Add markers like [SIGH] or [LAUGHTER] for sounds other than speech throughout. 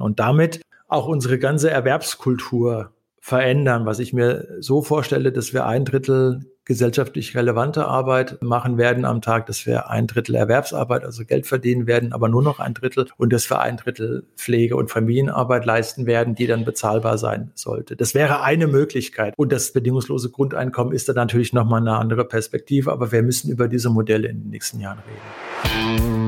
Und damit auch unsere ganze Erwerbskultur verändern, was ich mir so vorstelle, dass wir ein Drittel gesellschaftlich relevante Arbeit machen werden am Tag, dass wir ein Drittel Erwerbsarbeit, also Geld verdienen werden, aber nur noch ein Drittel und dass wir ein Drittel Pflege- und Familienarbeit leisten werden, die dann bezahlbar sein sollte. Das wäre eine Möglichkeit. Und das bedingungslose Grundeinkommen ist dann natürlich nochmal eine andere Perspektive, aber wir müssen über diese Modelle in den nächsten Jahren reden.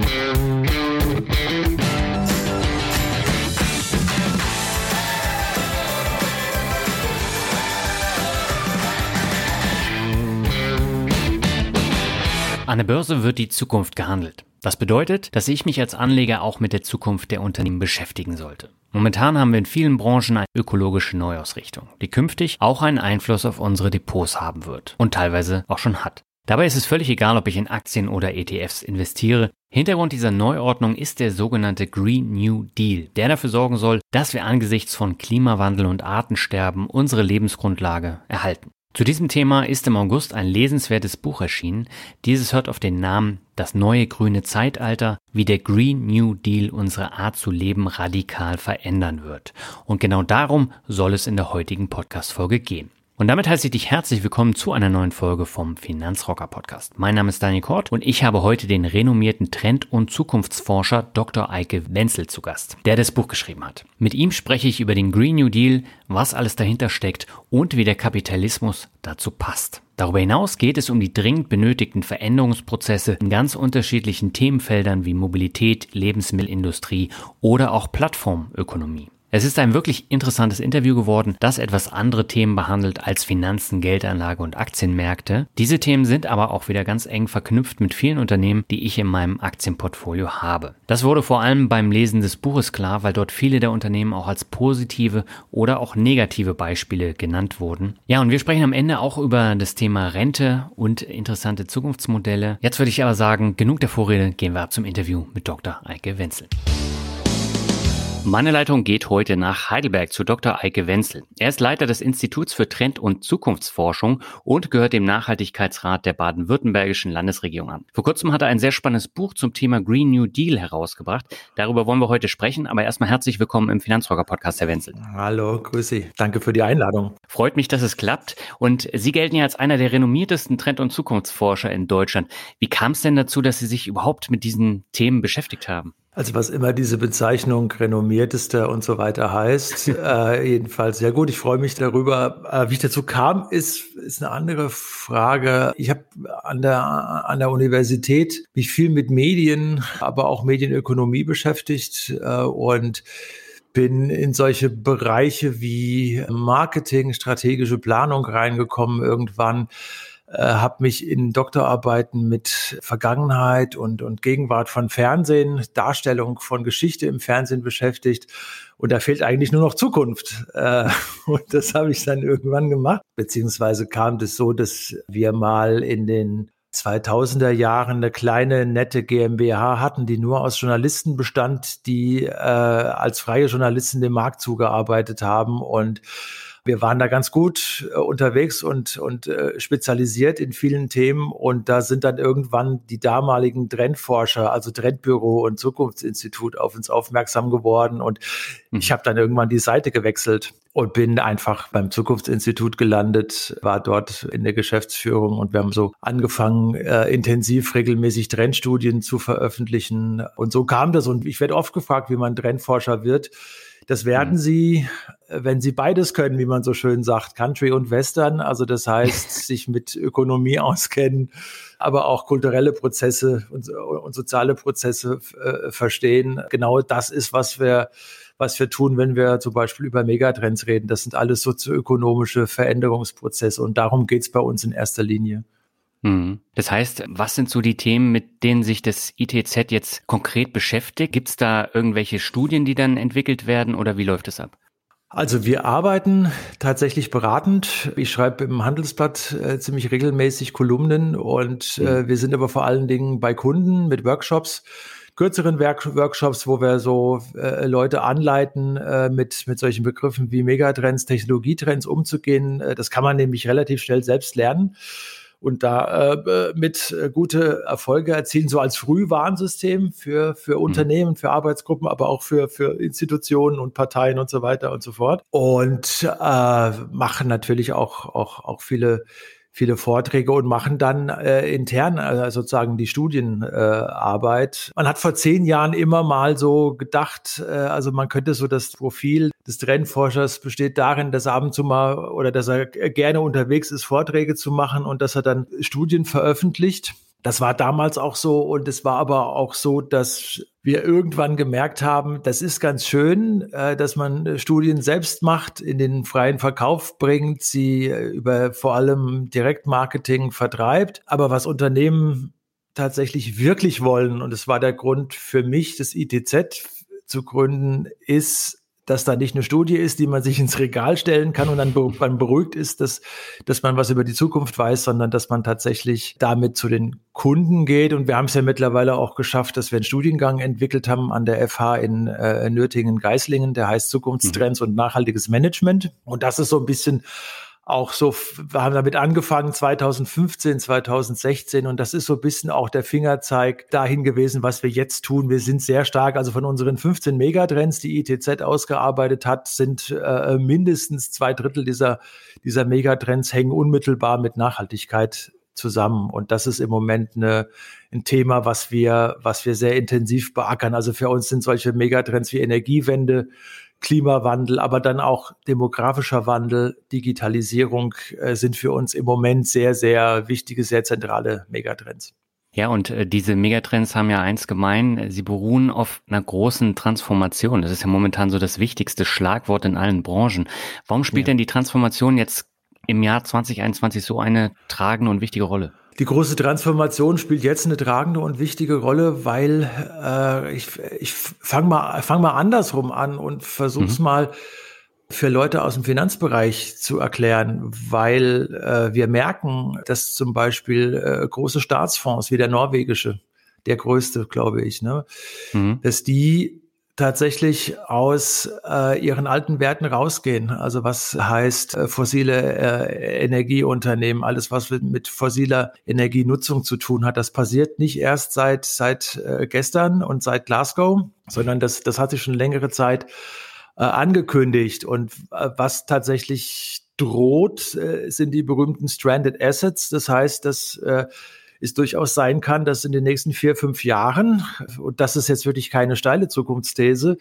An der Börse wird die Zukunft gehandelt. Das bedeutet, dass ich mich als Anleger auch mit der Zukunft der Unternehmen beschäftigen sollte. Momentan haben wir in vielen Branchen eine ökologische Neuausrichtung, die künftig auch einen Einfluss auf unsere Depots haben wird und teilweise auch schon hat. Dabei ist es völlig egal, ob ich in Aktien oder ETFs investiere. Hintergrund dieser Neuordnung ist der sogenannte Green New Deal, der dafür sorgen soll, dass wir angesichts von Klimawandel und Artensterben unsere Lebensgrundlage erhalten. Zu diesem Thema ist im August ein lesenswertes Buch erschienen. Dieses hört auf den Namen Das neue grüne Zeitalter, wie der Green New Deal unsere Art zu leben radikal verändern wird. Und genau darum soll es in der heutigen Podcast-Folge gehen. Und damit heiße ich dich herzlich willkommen zu einer neuen Folge vom Finanzrocker Podcast. Mein Name ist Daniel Kort und ich habe heute den renommierten Trend- und Zukunftsforscher Dr. Eike Wenzel zu Gast, der das Buch geschrieben hat. Mit ihm spreche ich über den Green New Deal, was alles dahinter steckt und wie der Kapitalismus dazu passt. Darüber hinaus geht es um die dringend benötigten Veränderungsprozesse in ganz unterschiedlichen Themenfeldern wie Mobilität, Lebensmittelindustrie oder auch Plattformökonomie. Es ist ein wirklich interessantes Interview geworden, das etwas andere Themen behandelt als Finanzen, Geldanlage und Aktienmärkte. Diese Themen sind aber auch wieder ganz eng verknüpft mit vielen Unternehmen, die ich in meinem Aktienportfolio habe. Das wurde vor allem beim Lesen des Buches klar, weil dort viele der Unternehmen auch als positive oder auch negative Beispiele genannt wurden. Ja, und wir sprechen am Ende auch über das Thema Rente und interessante Zukunftsmodelle. Jetzt würde ich aber sagen, genug der Vorrede, gehen wir zum Interview mit Dr. Eike Wenzel. Meine Leitung geht heute nach Heidelberg zu Dr. Eike Wenzel. Er ist Leiter des Instituts für Trend- und Zukunftsforschung und gehört dem Nachhaltigkeitsrat der baden-württembergischen Landesregierung an. Vor kurzem hat er ein sehr spannendes Buch zum Thema Green New Deal herausgebracht. Darüber wollen wir heute sprechen, aber erstmal herzlich willkommen im Finanzrocker Podcast, Herr Wenzel. Hallo, grüß Sie. Danke für die Einladung. Freut mich, dass es klappt. Und Sie gelten ja als einer der renommiertesten Trend- und Zukunftsforscher in Deutschland. Wie kam es denn dazu, dass Sie sich überhaupt mit diesen Themen beschäftigt haben? Also was immer diese Bezeichnung renommiertester und so weiter heißt, [LAUGHS] äh, jedenfalls sehr gut. Ich freue mich darüber. Äh, wie ich dazu kam, ist ist eine andere Frage. Ich habe an der an der Universität mich viel mit Medien, aber auch Medienökonomie beschäftigt äh, und bin in solche Bereiche wie Marketing, strategische Planung reingekommen irgendwann äh, habe mich in Doktorarbeiten mit Vergangenheit und, und Gegenwart von Fernsehen, Darstellung von Geschichte im Fernsehen beschäftigt. Und da fehlt eigentlich nur noch Zukunft. Äh, [LAUGHS] und das habe ich dann irgendwann gemacht. Beziehungsweise kam das so, dass wir mal in den 2000er Jahren eine kleine nette GmbH hatten, die nur aus Journalisten bestand, die äh, als freie Journalisten dem Markt zugearbeitet haben und wir waren da ganz gut äh, unterwegs und, und äh, spezialisiert in vielen Themen. Und da sind dann irgendwann die damaligen Trendforscher, also Trendbüro und Zukunftsinstitut, auf uns aufmerksam geworden. Und mhm. ich habe dann irgendwann die Seite gewechselt und bin einfach beim Zukunftsinstitut gelandet, war dort in der Geschäftsführung und wir haben so angefangen, äh, intensiv regelmäßig Trendstudien zu veröffentlichen. Und so kam das. Und ich werde oft gefragt, wie man Trendforscher wird. Das werden mhm. sie, wenn sie beides können, wie man so schön sagt, Country und Western. Also das heißt, [LAUGHS] sich mit Ökonomie auskennen, aber auch kulturelle Prozesse und, und soziale Prozesse äh, verstehen. Genau das ist, was wir was wir tun, wenn wir zum Beispiel über Megatrends reden. Das sind alles sozioökonomische Veränderungsprozesse und darum geht es bei uns in erster Linie. Mhm. Das heißt, was sind so die Themen, mit denen sich das ITZ jetzt konkret beschäftigt? Gibt es da irgendwelche Studien, die dann entwickelt werden oder wie läuft es ab? Also wir arbeiten tatsächlich beratend. Ich schreibe im Handelsblatt äh, ziemlich regelmäßig Kolumnen und äh, mhm. wir sind aber vor allen Dingen bei Kunden mit Workshops, kürzeren Work Workshops, wo wir so äh, Leute anleiten, äh, mit, mit solchen Begriffen wie Megatrends, Technologietrends umzugehen. Äh, das kann man nämlich relativ schnell selbst lernen und da äh, mit äh, gute Erfolge erzielen, so als Frühwarnsystem für, für mhm. Unternehmen, für Arbeitsgruppen, aber auch für, für Institutionen und Parteien und so weiter und so fort. Und äh, machen natürlich auch, auch, auch viele viele Vorträge und machen dann äh, intern äh, sozusagen die Studienarbeit. Äh, man hat vor zehn Jahren immer mal so gedacht, äh, also man könnte so das Profil des Trendforschers besteht darin, dass er ab und zu mal oder dass er gerne unterwegs ist, Vorträge zu machen und dass er dann Studien veröffentlicht. Das war damals auch so und es war aber auch so, dass wir irgendwann gemerkt haben, das ist ganz schön, äh, dass man Studien selbst macht, in den freien Verkauf bringt, sie äh, über vor allem Direktmarketing vertreibt. Aber was Unternehmen tatsächlich wirklich wollen, und es war der Grund für mich, das ITZ zu gründen, ist dass da nicht eine Studie ist, die man sich ins Regal stellen kann und dann man beruhigt ist, dass, dass man was über die Zukunft weiß, sondern dass man tatsächlich damit zu den Kunden geht. Und wir haben es ja mittlerweile auch geschafft, dass wir einen Studiengang entwickelt haben an der FH in äh, Nürtingen-Geislingen, der heißt Zukunftstrends mhm. und nachhaltiges Management. Und das ist so ein bisschen auch so, wir haben damit angefangen 2015, 2016 und das ist so ein bisschen auch der Fingerzeig dahin gewesen, was wir jetzt tun. Wir sind sehr stark, also von unseren 15 Megatrends, die ITZ ausgearbeitet hat, sind äh, mindestens zwei Drittel dieser, dieser Megatrends hängen unmittelbar mit Nachhaltigkeit zusammen. Und das ist im Moment eine, ein Thema, was wir, was wir sehr intensiv beackern. Also für uns sind solche Megatrends wie Energiewende, Klimawandel, aber dann auch demografischer Wandel, Digitalisierung äh, sind für uns im Moment sehr, sehr wichtige, sehr zentrale Megatrends. Ja, und äh, diese Megatrends haben ja eins gemein, sie beruhen auf einer großen Transformation. Das ist ja momentan so das wichtigste Schlagwort in allen Branchen. Warum spielt ja. denn die Transformation jetzt im Jahr 2021 so eine tragende und wichtige Rolle? Die große Transformation spielt jetzt eine tragende und wichtige Rolle, weil äh, ich, ich fange mal, fang mal andersrum an und versuche es mhm. mal für Leute aus dem Finanzbereich zu erklären, weil äh, wir merken, dass zum Beispiel äh, große Staatsfonds wie der norwegische, der größte, glaube ich, ne, mhm. dass die tatsächlich aus äh, ihren alten Werten rausgehen. Also was heißt äh, fossile äh, Energieunternehmen, alles was mit fossiler Energienutzung zu tun hat, das passiert nicht erst seit seit äh, gestern und seit Glasgow, sondern das das hat sich schon längere Zeit äh, angekündigt und äh, was tatsächlich droht, äh, sind die berühmten stranded assets. Das heißt, dass äh, es durchaus sein kann, dass in den nächsten vier, fünf Jahren, und das ist jetzt wirklich keine steile Zukunftsthese,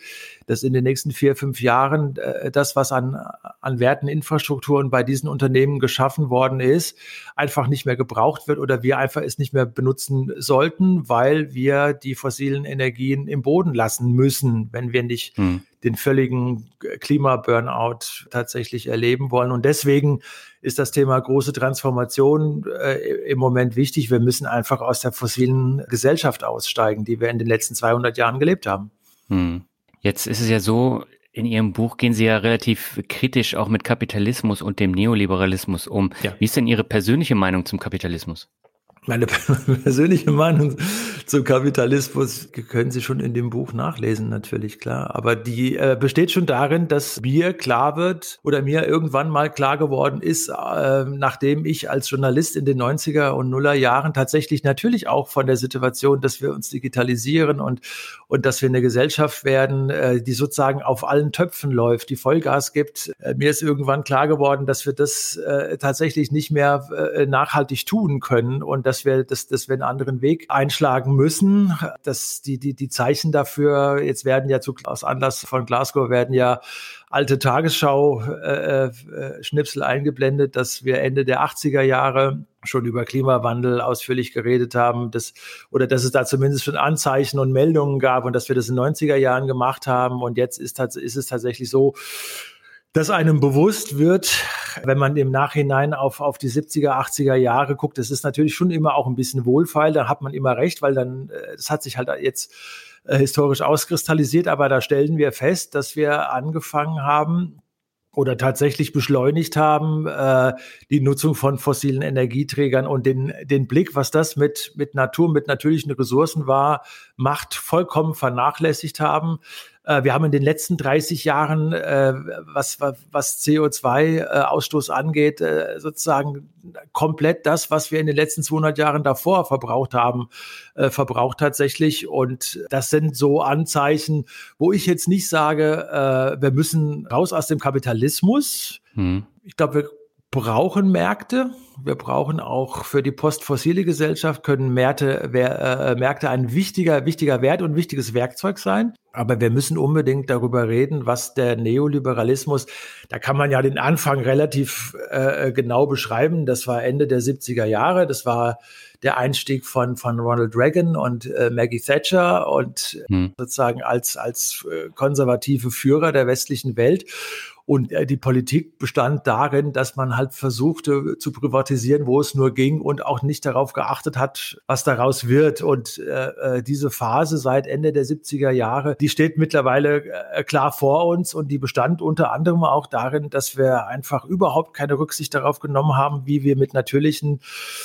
dass in den nächsten vier, fünf Jahren äh, das, was an, an Werten, Infrastrukturen bei diesen Unternehmen geschaffen worden ist, einfach nicht mehr gebraucht wird oder wir einfach es nicht mehr benutzen sollten, weil wir die fossilen Energien im Boden lassen müssen, wenn wir nicht hm. Den völligen Klimaburnout tatsächlich erleben wollen. Und deswegen ist das Thema große Transformation äh, im Moment wichtig. Wir müssen einfach aus der fossilen Gesellschaft aussteigen, die wir in den letzten 200 Jahren gelebt haben. Hm. Jetzt ist es ja so, in Ihrem Buch gehen Sie ja relativ kritisch auch mit Kapitalismus und dem Neoliberalismus um. Ja. Wie ist denn Ihre persönliche Meinung zum Kapitalismus? Meine [LAUGHS] persönliche Meinung zum Kapitalismus können Sie schon in dem Buch nachlesen, natürlich, klar. Aber die äh, besteht schon darin, dass mir klar wird oder mir irgendwann mal klar geworden ist, äh, nachdem ich als Journalist in den 90er und Nuller Jahren tatsächlich natürlich auch von der Situation, dass wir uns digitalisieren und, und dass wir eine Gesellschaft werden, äh, die sozusagen auf allen Töpfen läuft, die Vollgas gibt. Äh, mir ist irgendwann klar geworden, dass wir das äh, tatsächlich nicht mehr äh, nachhaltig tun können und dass wir, dass, dass wir einen anderen Weg einschlagen müssen. Dass die, die, die Zeichen dafür, jetzt werden ja zu, aus Anlass von Glasgow werden ja alte Tagesschau-Schnipsel äh, äh, eingeblendet, dass wir Ende der 80er Jahre schon über Klimawandel ausführlich geredet haben, dass, oder dass es da zumindest schon Anzeichen und Meldungen gab und dass wir das in den 90er Jahren gemacht haben. Und jetzt ist, ist es tatsächlich so, dass einem bewusst wird, wenn man im Nachhinein auf, auf die 70er, 80er Jahre guckt, das ist natürlich schon immer auch ein bisschen wohlfeil, da hat man immer recht, weil dann, das hat sich halt jetzt äh, historisch auskristallisiert, aber da stellen wir fest, dass wir angefangen haben, oder tatsächlich beschleunigt haben, äh, die Nutzung von fossilen Energieträgern und den, den Blick, was das mit, mit Natur, mit natürlichen Ressourcen war, Macht vollkommen vernachlässigt haben. Äh, wir haben in den letzten 30 Jahren, äh, was, was CO2-Ausstoß angeht, äh, sozusagen komplett das, was wir in den letzten 200 Jahren davor verbraucht haben, verbraucht tatsächlich. Und das sind so Anzeichen, wo ich jetzt nicht sage, wir müssen raus aus dem Kapitalismus. Hm. Ich glaube, wir brauchen Märkte. Wir brauchen auch für die postfossile Gesellschaft können Märkte, äh, Märkte ein wichtiger, wichtiger Wert und wichtiges Werkzeug sein. Aber wir müssen unbedingt darüber reden, was der Neoliberalismus, da kann man ja den Anfang relativ äh, genau beschreiben. Das war Ende der 70er Jahre. Das war der Einstieg von, von Ronald Reagan und äh, Maggie Thatcher und hm. sozusagen als, als äh, konservative Führer der westlichen Welt. Und äh, die Politik bestand darin, dass man halt versuchte zu privatisieren, wo es nur ging und auch nicht darauf geachtet hat, was daraus wird. Und äh, äh diese Phase seit Ende der 70er Jahre, die steht mittlerweile äh, klar vor uns und die bestand unter anderem auch darin, dass wir einfach überhaupt keine Rücksicht darauf genommen haben, wie wir mit natürlichen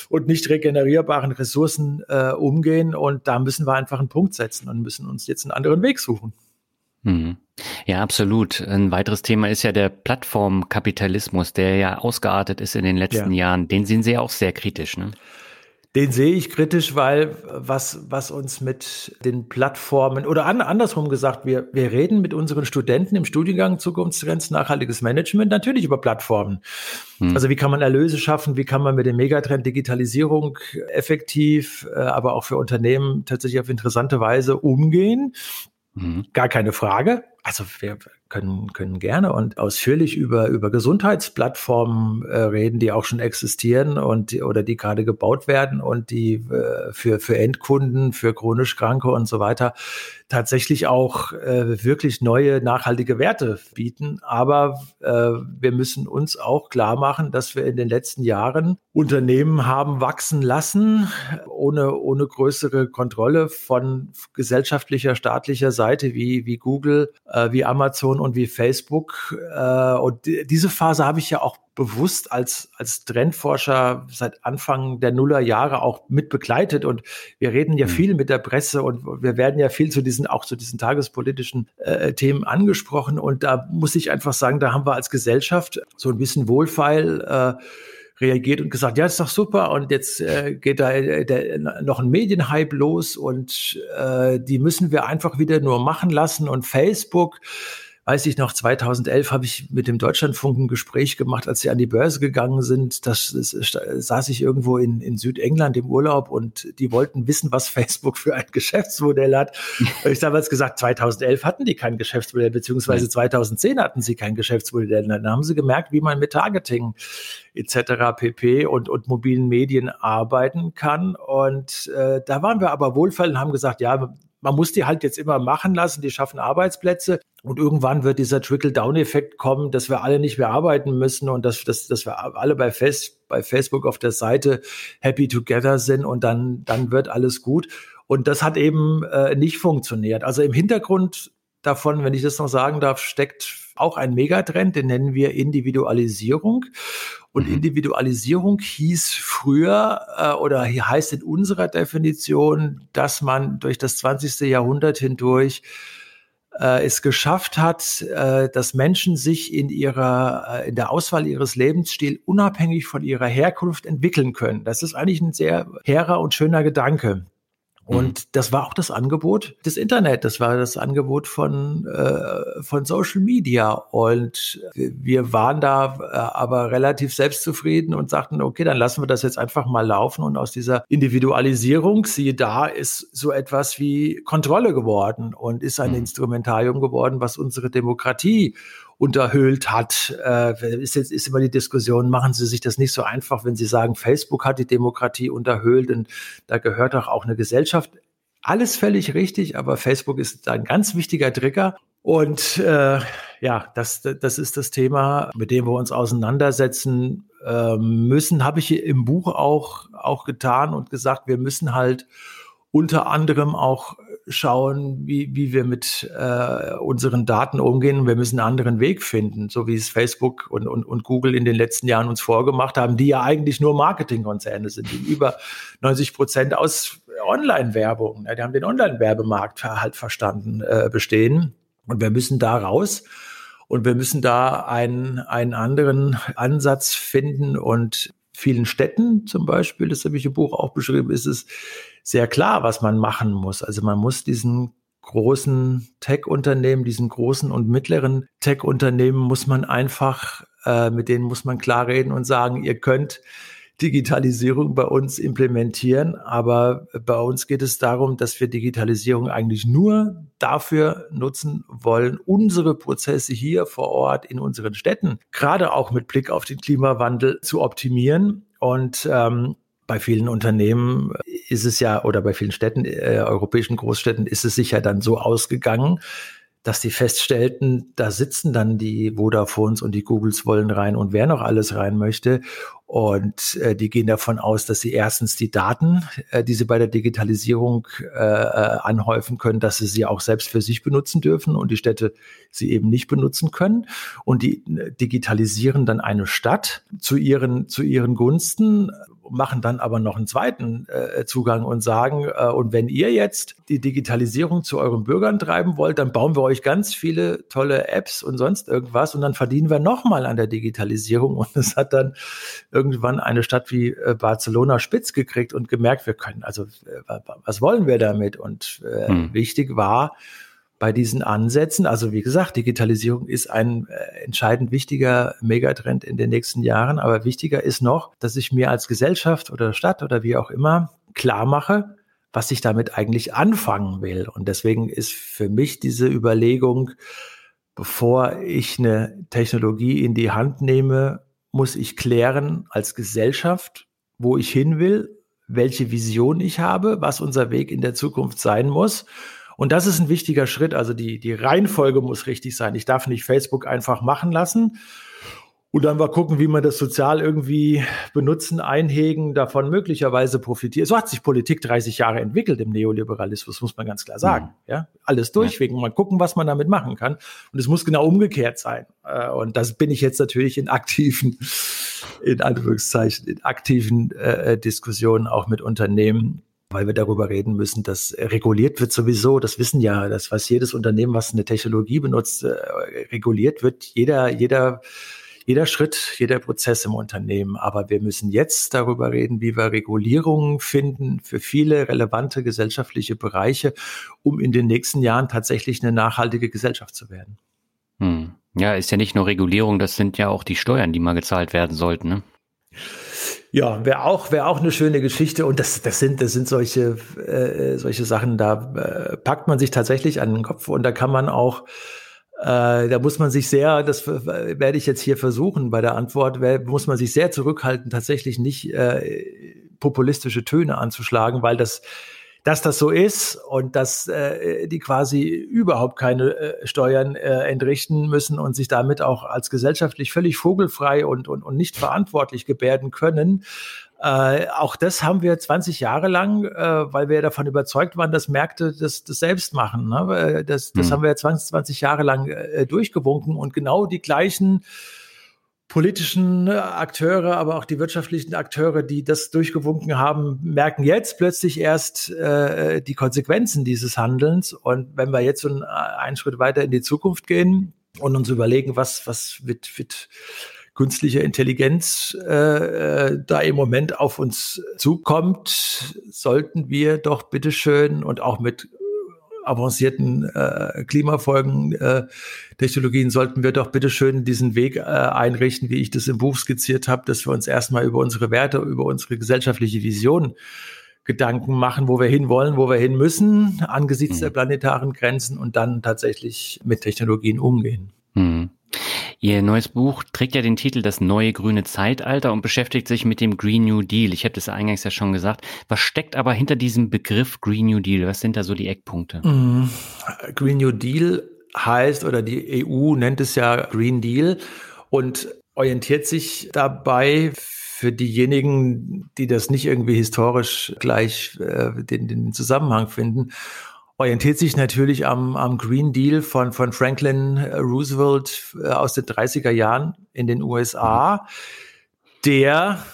und nicht regenerierbaren Ressourcen äh, umgehen. Und da müssen wir einfach einen Punkt setzen und müssen uns jetzt einen anderen Weg suchen. Mhm. Ja, absolut. Ein weiteres Thema ist ja der Plattformkapitalismus, der ja ausgeartet ist in den letzten ja. Jahren. Den sehen Sie ja auch sehr kritisch, ne? Den sehe ich kritisch, weil was, was uns mit den Plattformen oder an, andersrum gesagt, wir, wir reden mit unseren Studenten im Studiengang Zukunftstrends nachhaltiges Management natürlich über Plattformen. Hm. Also wie kann man Erlöse schaffen, wie kann man mit dem Megatrend Digitalisierung effektiv, äh, aber auch für Unternehmen tatsächlich auf interessante Weise umgehen. Mhm. Gar keine Frage. Also wir können, können gerne und ausführlich über, über Gesundheitsplattformen äh, reden, die auch schon existieren und oder die gerade gebaut werden und die äh, für, für Endkunden, für chronisch Kranke und so weiter tatsächlich auch äh, wirklich neue nachhaltige Werte bieten. Aber äh, wir müssen uns auch klar machen, dass wir in den letzten Jahren Unternehmen haben wachsen lassen, ohne, ohne größere Kontrolle von gesellschaftlicher, staatlicher Seite wie, wie Google, äh, wie Amazon und wie Facebook. Äh, und diese Phase habe ich ja auch bewusst als, als Trendforscher seit Anfang der Nullerjahre auch mit begleitet. Und wir reden ja mhm. viel mit der Presse und wir werden ja viel zu diesen, auch zu diesen tagespolitischen äh, Themen angesprochen. Und da muss ich einfach sagen, da haben wir als Gesellschaft so ein bisschen Wohlfeil äh, reagiert und gesagt, ja, ist doch super. Und jetzt äh, geht da äh, der, noch ein Medienhype los und äh, die müssen wir einfach wieder nur machen lassen. Und Facebook weiß ich noch, 2011 habe ich mit dem Deutschlandfunk ein Gespräch gemacht, als sie an die Börse gegangen sind. Das, das, das saß ich irgendwo in, in Südengland im Urlaub und die wollten wissen, was Facebook für ein [LAUGHS] Geschäftsmodell hat. ich damals gesagt, 2011 hatten die kein Geschäftsmodell, beziehungsweise 2010 hatten sie kein Geschäftsmodell. Dann haben sie gemerkt, wie man mit Targeting etc. pp. und, und mobilen Medien arbeiten kann. Und äh, da waren wir aber wohlfeil und haben gesagt, ja, man muss die halt jetzt immer machen lassen, die schaffen Arbeitsplätze und irgendwann wird dieser Trickle-Down-Effekt kommen, dass wir alle nicht mehr arbeiten müssen und dass, dass, dass wir alle bei, Fest, bei Facebook auf der Seite happy together sind und dann, dann wird alles gut. Und das hat eben äh, nicht funktioniert. Also im Hintergrund davon, wenn ich das noch sagen darf, steckt auch ein Megatrend, den nennen wir Individualisierung. Und mhm. Individualisierung hieß früher äh, oder heißt in unserer Definition, dass man durch das 20. Jahrhundert hindurch äh, es geschafft hat, äh, dass Menschen sich in ihrer, äh, in der Auswahl ihres Lebensstils unabhängig von ihrer Herkunft entwickeln können. Das ist eigentlich ein sehr hehrer und schöner Gedanke. Und mhm. das war auch das Angebot des Internet, das war das Angebot von, äh, von Social Media. Und wir waren da äh, aber relativ selbstzufrieden und sagten, okay, dann lassen wir das jetzt einfach mal laufen. Und aus dieser Individualisierung, siehe da, ist so etwas wie Kontrolle geworden und ist ein mhm. Instrumentarium geworden, was unsere Demokratie unterhöhlt hat. Äh, ist jetzt ist immer die Diskussion, machen Sie sich das nicht so einfach, wenn Sie sagen, Facebook hat die Demokratie unterhöhlt und da gehört doch auch eine Gesellschaft. Alles völlig richtig, aber Facebook ist ein ganz wichtiger Trigger. Und äh, ja, das, das ist das Thema, mit dem wir uns auseinandersetzen äh, müssen. Habe ich im Buch auch, auch getan und gesagt, wir müssen halt unter anderem auch schauen, wie, wie wir mit äh, unseren Daten umgehen. Wir müssen einen anderen Weg finden, so wie es Facebook und, und, und Google in den letzten Jahren uns vorgemacht haben, die ja eigentlich nur Marketingkonzerne sind, die über 90 Prozent aus Online-Werbung, ja, die haben den Online-Werbemarkt halt verstanden, äh, bestehen. Und wir müssen da raus. Und wir müssen da einen, einen anderen Ansatz finden und vielen Städten zum Beispiel, das habe ich im Buch auch beschrieben, ist es sehr klar, was man machen muss. Also man muss diesen großen Tech-Unternehmen, diesen großen und mittleren Tech-Unternehmen muss man einfach, äh, mit denen muss man klar reden und sagen, ihr könnt Digitalisierung bei uns implementieren. Aber bei uns geht es darum, dass wir Digitalisierung eigentlich nur dafür nutzen wollen, unsere Prozesse hier vor Ort in unseren Städten, gerade auch mit Blick auf den Klimawandel, zu optimieren. Und ähm, bei vielen Unternehmen ist es ja, oder bei vielen Städten, äh, europäischen Großstädten ist es sicher dann so ausgegangen, dass die feststellten, da sitzen dann die Vodafones und die Googles wollen rein und wer noch alles rein möchte. Und äh, die gehen davon aus, dass sie erstens die Daten, äh, die sie bei der Digitalisierung äh, äh anhäufen können, dass sie sie auch selbst für sich benutzen dürfen und die Städte sie eben nicht benutzen können. Und die äh, digitalisieren dann eine Stadt zu ihren, zu ihren Gunsten, machen dann aber noch einen zweiten äh, Zugang und sagen, äh, und wenn ihr jetzt die Digitalisierung zu euren Bürgern treiben wollt, dann bauen wir euch ganz viele tolle Apps und sonst irgendwas und dann verdienen wir nochmal an der Digitalisierung. Und es hat dann irgendwann eine Stadt wie äh, Barcelona spitz gekriegt und gemerkt, wir können, also äh, was wollen wir damit? Und äh, hm. wichtig war, bei diesen Ansätzen. Also wie gesagt, Digitalisierung ist ein äh, entscheidend wichtiger Megatrend in den nächsten Jahren. Aber wichtiger ist noch, dass ich mir als Gesellschaft oder Stadt oder wie auch immer klar mache, was ich damit eigentlich anfangen will. Und deswegen ist für mich diese Überlegung, bevor ich eine Technologie in die Hand nehme, muss ich klären als Gesellschaft, wo ich hin will, welche Vision ich habe, was unser Weg in der Zukunft sein muss und das ist ein wichtiger Schritt. Also die, die Reihenfolge muss richtig sein. Ich darf nicht Facebook einfach machen lassen und dann mal gucken, wie man das sozial irgendwie benutzen, einhegen, davon möglicherweise profitiert. So hat sich Politik 30 Jahre entwickelt im Neoliberalismus, muss man ganz klar sagen. Mhm. Ja, alles durchwegen, mal gucken, was man damit machen kann. Und es muss genau umgekehrt sein. Äh, und das bin ich jetzt natürlich in aktiven, in Anführungszeichen, in aktiven äh, Diskussionen auch mit Unternehmen weil wir darüber reden müssen, dass reguliert wird sowieso. Das wissen ja, das was jedes Unternehmen, was eine Technologie benutzt, äh, reguliert wird. Jeder, jeder, jeder Schritt, jeder Prozess im Unternehmen. Aber wir müssen jetzt darüber reden, wie wir Regulierungen finden für viele relevante gesellschaftliche Bereiche, um in den nächsten Jahren tatsächlich eine nachhaltige Gesellschaft zu werden. Hm. Ja, ist ja nicht nur Regulierung, das sind ja auch die Steuern, die mal gezahlt werden sollten. Ne? Ja, wäre auch, wäre auch eine schöne Geschichte. Und das, das sind, das sind solche, äh, solche Sachen, da äh, packt man sich tatsächlich an den Kopf und da kann man auch, äh, da muss man sich sehr, das werde ich jetzt hier versuchen bei der Antwort, muss man sich sehr zurückhalten, tatsächlich nicht äh, populistische Töne anzuschlagen, weil das dass das so ist und dass äh, die quasi überhaupt keine äh, Steuern äh, entrichten müssen und sich damit auch als gesellschaftlich völlig vogelfrei und, und, und nicht verantwortlich gebärden können. Äh, auch das haben wir 20 Jahre lang, äh, weil wir davon überzeugt waren, dass Märkte das, das selbst machen. Ne? Äh, das, das hm. haben wir 20, 20 Jahre lang äh, durchgewunken und genau die gleichen politischen Akteure, aber auch die wirtschaftlichen Akteure, die das durchgewunken haben, merken jetzt plötzlich erst äh, die Konsequenzen dieses Handelns. Und wenn wir jetzt so einen, einen Schritt weiter in die Zukunft gehen und uns überlegen, was, was mit, mit künstlicher Intelligenz äh, äh da im Moment auf uns zukommt, sollten wir doch bitteschön und auch mit avancierten äh, Klimafolgen äh, Technologien sollten wir doch bitteschön diesen Weg äh, einrichten, wie ich das im Buch skizziert habe, dass wir uns erstmal über unsere Werte, über unsere gesellschaftliche Vision Gedanken machen, wo wir hinwollen, wo wir hin müssen, angesichts mhm. der planetaren Grenzen und dann tatsächlich mit Technologien umgehen. Mhm. Ihr neues Buch trägt ja den Titel Das neue grüne Zeitalter und beschäftigt sich mit dem Green New Deal. Ich habe das eingangs ja schon gesagt. Was steckt aber hinter diesem Begriff Green New Deal? Was sind da so die Eckpunkte? Mm, Green New Deal heißt oder die EU nennt es ja Green Deal und orientiert sich dabei für diejenigen, die das nicht irgendwie historisch gleich äh, den, den Zusammenhang finden, orientiert sich natürlich am, am Green Deal von, von Franklin Roosevelt äh, aus den 30er Jahren in den USA, der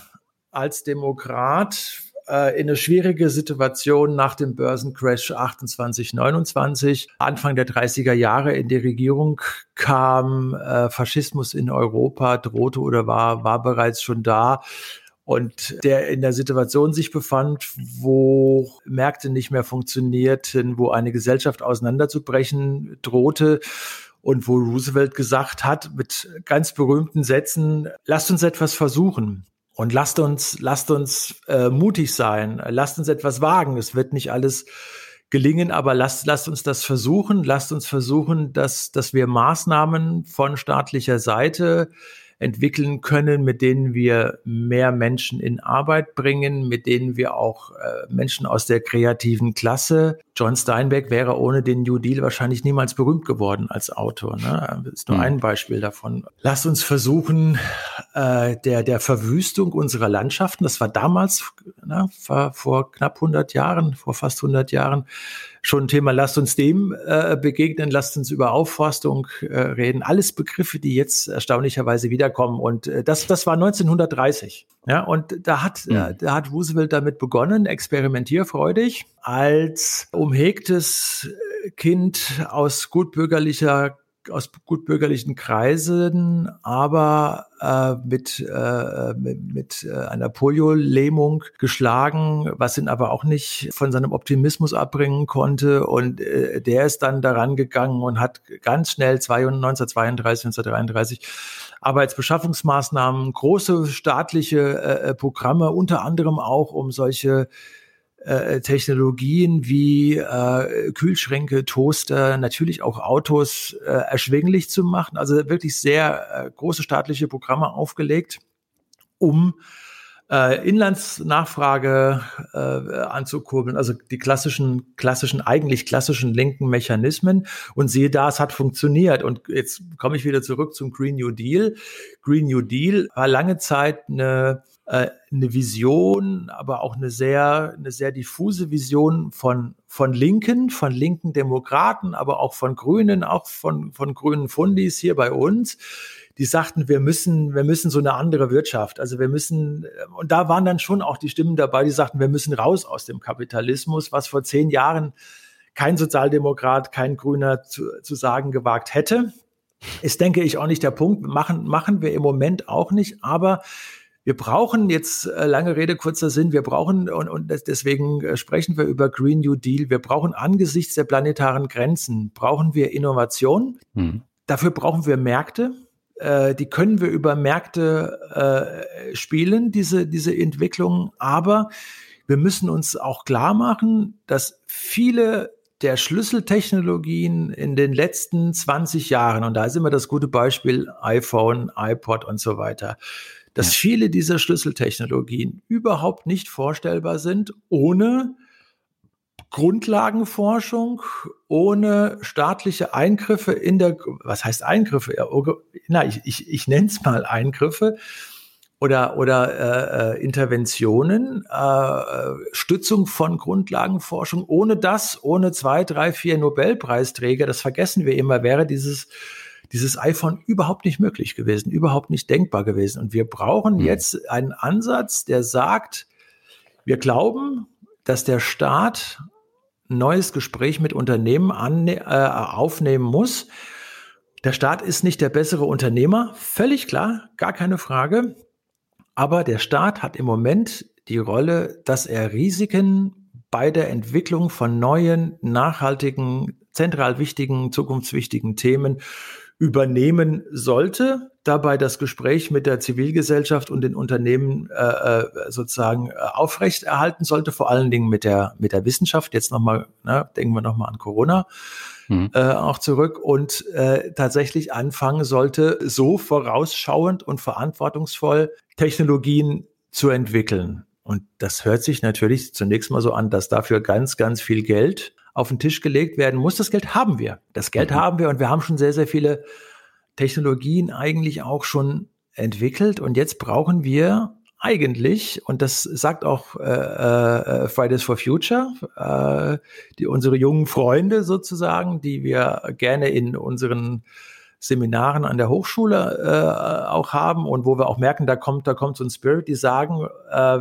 als Demokrat äh, in eine schwierige Situation nach dem Börsencrash 28, 29, Anfang der 30er Jahre in die Regierung kam, äh, Faschismus in Europa drohte oder war, war bereits schon da und der in der Situation sich befand, wo Märkte nicht mehr funktionierten, wo eine Gesellschaft auseinanderzubrechen drohte und wo Roosevelt gesagt hat mit ganz berühmten Sätzen, lasst uns etwas versuchen. Und lasst uns, lasst uns äh, mutig sein, lasst uns etwas wagen. Es wird nicht alles gelingen, aber lasst, lasst uns das versuchen. Lasst uns versuchen, dass, dass wir Maßnahmen von staatlicher Seite entwickeln können, mit denen wir mehr Menschen in Arbeit bringen, mit denen wir auch äh, Menschen aus der kreativen Klasse. John Steinbeck wäre ohne den New Deal wahrscheinlich niemals berühmt geworden als Autor. Ne? Das ist nur mhm. ein Beispiel davon. Lasst uns versuchen, äh, der, der Verwüstung unserer Landschaften, das war damals, na, war vor knapp 100 Jahren, vor fast 100 Jahren, schon ein Thema, lasst uns dem äh, begegnen, lasst uns über Aufforstung äh, reden. Alles Begriffe, die jetzt erstaunlicherweise wiederkommen. Und äh, das, das war 1930. Ja, und da hat, mhm. da hat Roosevelt damit begonnen, experimentierfreudig, als umhegtes Kind aus gutbürgerlicher aus gutbürgerlichen Kreisen, aber äh, mit, äh, mit, mit äh, einer Polio-Lähmung geschlagen, was ihn aber auch nicht von seinem Optimismus abbringen konnte. Und äh, der ist dann daran gegangen und hat ganz schnell 1932, 1933 Arbeitsbeschaffungsmaßnahmen, große staatliche äh, Programme, unter anderem auch um solche äh, Technologien wie äh, Kühlschränke, Toaster, natürlich auch Autos äh, erschwinglich zu machen. Also wirklich sehr äh, große staatliche Programme aufgelegt, um äh, Inlandsnachfrage äh, anzukurbeln, also die klassischen, klassischen, eigentlich klassischen linken Mechanismen. Und siehe da, es hat funktioniert. Und jetzt komme ich wieder zurück zum Green New Deal. Green New Deal war lange Zeit eine äh, eine Vision, aber auch eine sehr, eine sehr diffuse Vision von, von Linken, von linken Demokraten, aber auch von Grünen, auch von, von grünen Fundis hier bei uns. Die sagten, wir müssen, wir müssen so eine andere Wirtschaft. Also wir müssen, und da waren dann schon auch die Stimmen dabei, die sagten, wir müssen raus aus dem Kapitalismus, was vor zehn Jahren kein Sozialdemokrat, kein Grüner zu, zu sagen gewagt hätte. Ist, denke ich, auch nicht der Punkt. Machen, machen wir im Moment auch nicht. Aber wir brauchen jetzt, äh, lange Rede, kurzer Sinn, wir brauchen, und, und deswegen äh, sprechen wir über Green New Deal, wir brauchen angesichts der planetaren Grenzen, brauchen wir Innovation. Mhm. Dafür brauchen wir Märkte. Äh, die können wir über Märkte äh, spielen, diese, diese Entwicklung. Aber wir müssen uns auch klar machen, dass viele der Schlüsseltechnologien in den letzten 20 Jahren, und da ist immer das gute Beispiel iPhone, iPod und so weiter, dass ja. viele dieser Schlüsseltechnologien überhaupt nicht vorstellbar sind ohne Grundlagenforschung, ohne staatliche Eingriffe in der, was heißt Eingriffe? Na, ich, ich, ich nenne es mal Eingriffe oder, oder äh, äh, Interventionen, äh, Stützung von Grundlagenforschung. Ohne das, ohne zwei, drei, vier Nobelpreisträger, das vergessen wir immer, wäre dieses dieses iPhone überhaupt nicht möglich gewesen, überhaupt nicht denkbar gewesen. Und wir brauchen mhm. jetzt einen Ansatz, der sagt, wir glauben, dass der Staat ein neues Gespräch mit Unternehmen an, äh, aufnehmen muss. Der Staat ist nicht der bessere Unternehmer, völlig klar, gar keine Frage. Aber der Staat hat im Moment die Rolle, dass er Risiken bei der Entwicklung von neuen, nachhaltigen, zentral wichtigen, zukunftswichtigen Themen übernehmen sollte, dabei das Gespräch mit der Zivilgesellschaft und den Unternehmen äh, äh sozusagen äh, aufrechterhalten sollte, vor allen Dingen mit der mit der Wissenschaft. Jetzt nochmal, ne, denken wir nochmal an Corona. Mhm. Äh, auch zurück und äh, tatsächlich anfangen sollte, so vorausschauend und verantwortungsvoll Technologien zu entwickeln. Und das hört sich natürlich zunächst mal so an, dass dafür ganz, ganz viel Geld auf den Tisch gelegt werden muss. Das Geld haben wir. Das Geld mhm. haben wir und wir haben schon sehr, sehr viele Technologien eigentlich auch schon entwickelt. Und jetzt brauchen wir eigentlich, und das sagt auch äh, äh, Fridays for Future, äh, die unsere jungen Freunde sozusagen, die wir gerne in unseren Seminaren an der Hochschule äh, auch haben und wo wir auch merken, da kommt, da kommt so ein Spirit, die sagen, äh,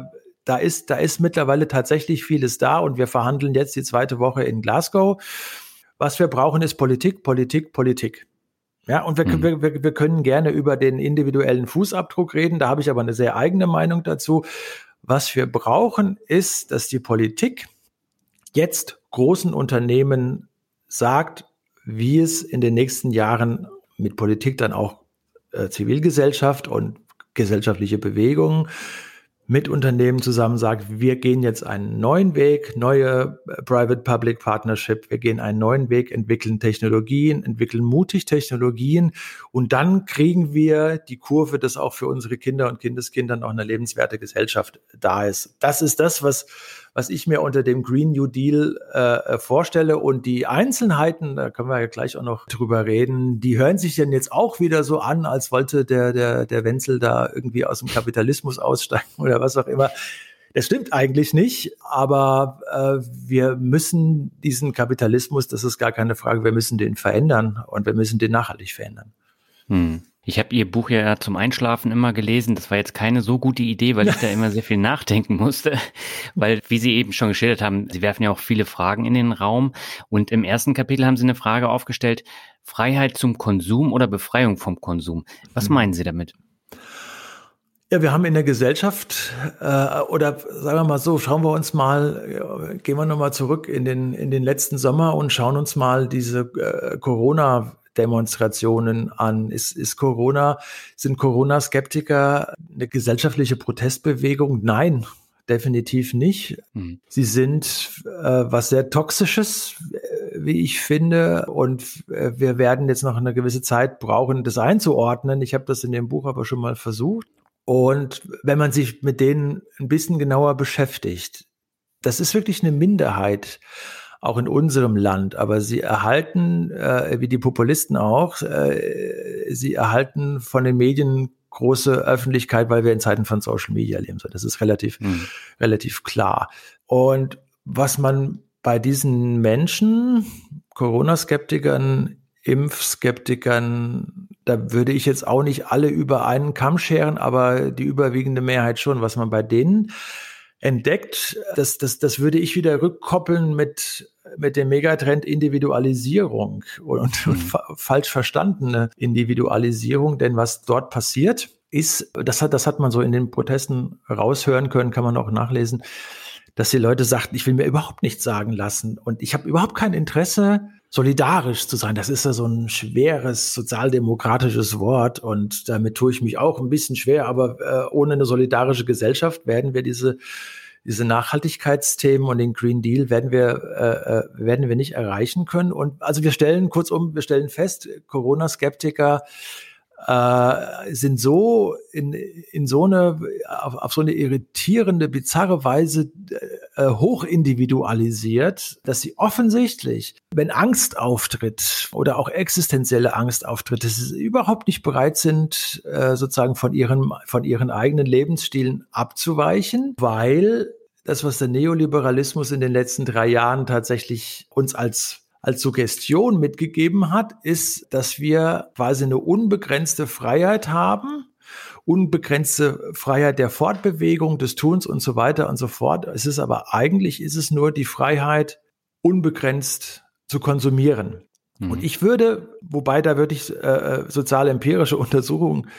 da ist, da ist mittlerweile tatsächlich vieles da und wir verhandeln jetzt die zweite Woche in Glasgow. Was wir brauchen, ist Politik, Politik, Politik. Ja, und wir, mhm. wir, wir, können gerne über den individuellen Fußabdruck reden. Da habe ich aber eine sehr eigene Meinung dazu. Was wir brauchen, ist, dass die Politik jetzt großen Unternehmen sagt, wie es in den nächsten Jahren mit Politik dann auch äh, Zivilgesellschaft und gesellschaftliche Bewegungen mit Unternehmen zusammen sagt, wir gehen jetzt einen neuen Weg, neue äh, Private-Public Partnership, wir gehen einen neuen Weg, entwickeln Technologien, entwickeln mutig Technologien und dann kriegen wir die Kurve, dass auch für unsere Kinder und Kindeskinder noch eine lebenswerte Gesellschaft da ist. Das ist das, was, was ich mir unter dem Green New Deal äh, vorstelle. Und die Einzelheiten, da können wir ja gleich auch noch drüber reden, die hören sich denn jetzt auch wieder so an, als wollte der, der, der Wenzel da irgendwie aus dem Kapitalismus aussteigen [LAUGHS] oder was auch immer. Das stimmt eigentlich nicht, aber äh, wir müssen diesen Kapitalismus, das ist gar keine Frage, wir müssen den verändern und wir müssen den nachhaltig verändern. Hm. Ich habe Ihr Buch ja zum Einschlafen immer gelesen. Das war jetzt keine so gute Idee, weil ich da immer sehr viel nachdenken musste. Weil, wie Sie eben schon geschildert haben, Sie werfen ja auch viele Fragen in den Raum. Und im ersten Kapitel haben Sie eine Frage aufgestellt, Freiheit zum Konsum oder Befreiung vom Konsum. Was hm. meinen Sie damit? Ja, wir haben in der Gesellschaft, äh, oder sagen wir mal so, schauen wir uns mal, gehen wir nochmal zurück in den, in den letzten Sommer und schauen uns mal diese äh, Corona- Demonstrationen an? Ist, ist Corona, sind Corona-Skeptiker eine gesellschaftliche Protestbewegung? Nein, definitiv nicht. Mhm. Sie sind äh, was sehr Toxisches, äh, wie ich finde. Und äh, wir werden jetzt noch eine gewisse Zeit brauchen, das einzuordnen. Ich habe das in dem Buch aber schon mal versucht. Und wenn man sich mit denen ein bisschen genauer beschäftigt, das ist wirklich eine Minderheit auch in unserem Land. Aber sie erhalten, äh, wie die Populisten auch, äh, sie erhalten von den Medien große Öffentlichkeit, weil wir in Zeiten von Social Media leben. So, das ist relativ, mhm. relativ klar. Und was man bei diesen Menschen, Corona-Skeptikern, Impfskeptikern, da würde ich jetzt auch nicht alle über einen Kamm scheren, aber die überwiegende Mehrheit schon. Was man bei denen entdeckt. Das, das, das würde ich wieder rückkoppeln mit, mit dem Megatrend Individualisierung und, mhm. und fa falsch verstandene Individualisierung. Denn was dort passiert, ist, das hat, das hat man so in den Protesten raushören können, kann man auch nachlesen, dass die Leute sagten, ich will mir überhaupt nichts sagen lassen und ich habe überhaupt kein Interesse, solidarisch zu sein. Das ist ja so ein schweres sozialdemokratisches Wort und damit tue ich mich auch ein bisschen schwer, aber äh, ohne eine solidarische Gesellschaft werden wir diese diese Nachhaltigkeitsthemen und den Green Deal werden wir äh, äh werden wir nicht erreichen können und also wir stellen kurzum wir stellen fest Corona Skeptiker äh, sind so in, in so eine, auf, auf so eine irritierende, bizarre Weise äh, hoch individualisiert, dass sie offensichtlich, wenn Angst auftritt oder auch existenzielle Angst auftritt, dass sie überhaupt nicht bereit sind, äh, sozusagen von ihren, von ihren eigenen Lebensstilen abzuweichen, weil das, was der Neoliberalismus in den letzten drei Jahren tatsächlich uns als als Suggestion mitgegeben hat, ist, dass wir quasi eine unbegrenzte Freiheit haben, unbegrenzte Freiheit der Fortbewegung, des Tuns und so weiter und so fort. Es ist aber eigentlich ist es nur die Freiheit, unbegrenzt zu konsumieren. Mhm. Und ich würde, wobei da würde ich äh, äh soziale empirische [LAUGHS] Untersuchungen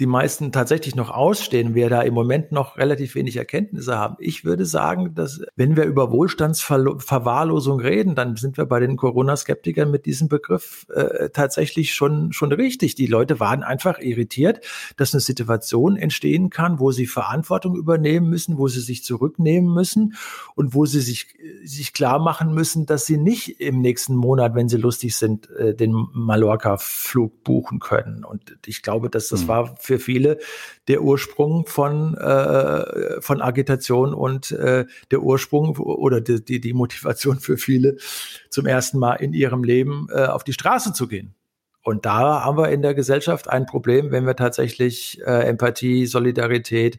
die meisten tatsächlich noch ausstehen, wir da im Moment noch relativ wenig Erkenntnisse haben. Ich würde sagen, dass wenn wir über Wohlstandsverwahrlosung reden, dann sind wir bei den Corona-Skeptikern mit diesem Begriff äh, tatsächlich schon, schon richtig. Die Leute waren einfach irritiert, dass eine Situation entstehen kann, wo sie Verantwortung übernehmen müssen, wo sie sich zurücknehmen müssen und wo sie sich, sich klar machen müssen, dass sie nicht im nächsten Monat, wenn sie lustig sind, äh, den Mallorca-Flug buchen können. Und ich glaube, dass das mhm. war für viele der Ursprung von, äh, von Agitation und äh, der Ursprung oder die, die, die Motivation für viele zum ersten Mal in ihrem Leben äh, auf die Straße zu gehen. Und da haben wir in der Gesellschaft ein Problem, wenn wir tatsächlich äh, Empathie, Solidarität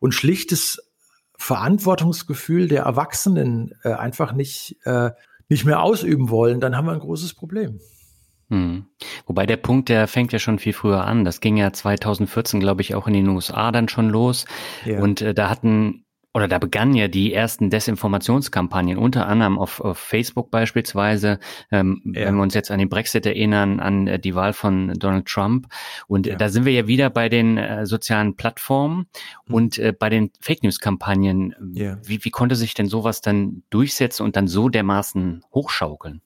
und schlichtes Verantwortungsgefühl der Erwachsenen äh, einfach nicht, äh, nicht mehr ausüben wollen, dann haben wir ein großes Problem. Hm. Wobei der Punkt, der fängt ja schon viel früher an. Das ging ja 2014, glaube ich, auch in den USA dann schon los. Ja. Und äh, da hatten oder da begannen ja die ersten Desinformationskampagnen, unter anderem auf, auf Facebook beispielsweise, ähm, ja. wenn wir uns jetzt an den Brexit erinnern, an äh, die Wahl von Donald Trump. Und ja. da sind wir ja wieder bei den äh, sozialen Plattformen mhm. und äh, bei den Fake News-Kampagnen. Ja. Wie, wie konnte sich denn sowas dann durchsetzen und dann so dermaßen hochschaukeln?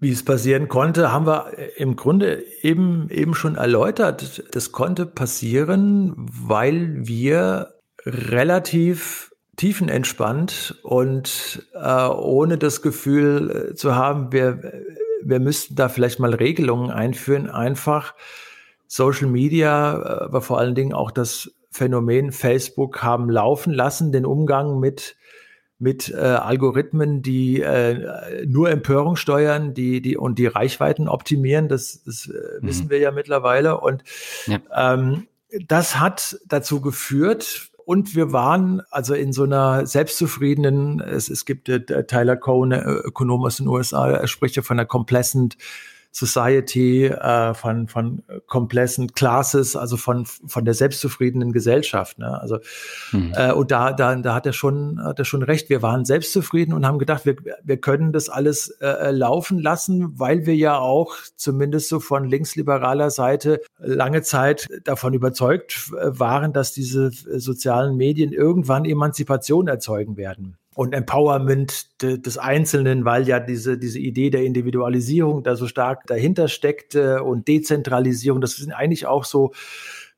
Wie es passieren konnte, haben wir äh, im Grunde eben, eben schon erläutert. Das konnte passieren, weil wir relativ tiefenentspannt und äh, ohne das Gefühl äh, zu haben, wir, wir müssten da vielleicht mal Regelungen einführen, einfach Social Media, äh, aber vor allen Dingen auch das Phänomen Facebook haben laufen lassen, den Umgang mit mit äh, Algorithmen, die äh, nur Empörung steuern, die die und die Reichweiten optimieren. Das, das äh, wissen mhm. wir ja mittlerweile. Und ja. Ähm, das hat dazu geführt, und wir waren also in so einer selbstzufriedenen, es, es gibt äh, Tyler Cohn, Ökonom aus den USA, er spricht ja von einer complacent Society, äh, von, von complacent Classes, also von, von der selbstzufriedenen Gesellschaft. Ne? Also, mhm. äh, und da, da, da hat er schon, hat er schon recht. Wir waren selbstzufrieden und haben gedacht, wir, wir können das alles äh, laufen lassen, weil wir ja auch zumindest so von linksliberaler Seite lange Zeit davon überzeugt waren, dass diese sozialen Medien irgendwann Emanzipation erzeugen werden und Empowerment des Einzelnen, weil ja diese, diese Idee der Individualisierung da so stark dahinter steckte und Dezentralisierung, das sind eigentlich auch so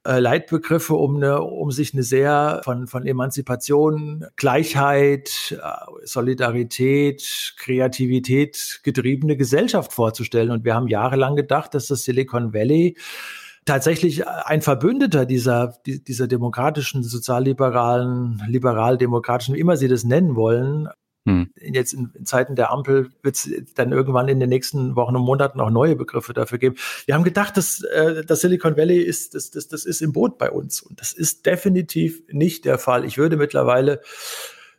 äh, Leitbegriffe, um, eine, um sich eine sehr von, von Emanzipation, Gleichheit, äh, Solidarität, Kreativität getriebene Gesellschaft vorzustellen. Und wir haben jahrelang gedacht, dass das Silicon Valley tatsächlich ein Verbündeter dieser, dieser demokratischen, sozialliberalen, liberal-demokratischen, wie immer Sie das nennen wollen, hm. Jetzt in, in, Zeiten der Ampel wird es dann irgendwann in den nächsten Wochen und Monaten auch neue Begriffe dafür geben. Wir haben gedacht, dass äh, das Silicon Valley ist, das, das, das ist im Boot bei uns. Und das ist definitiv nicht der Fall. Ich würde mittlerweile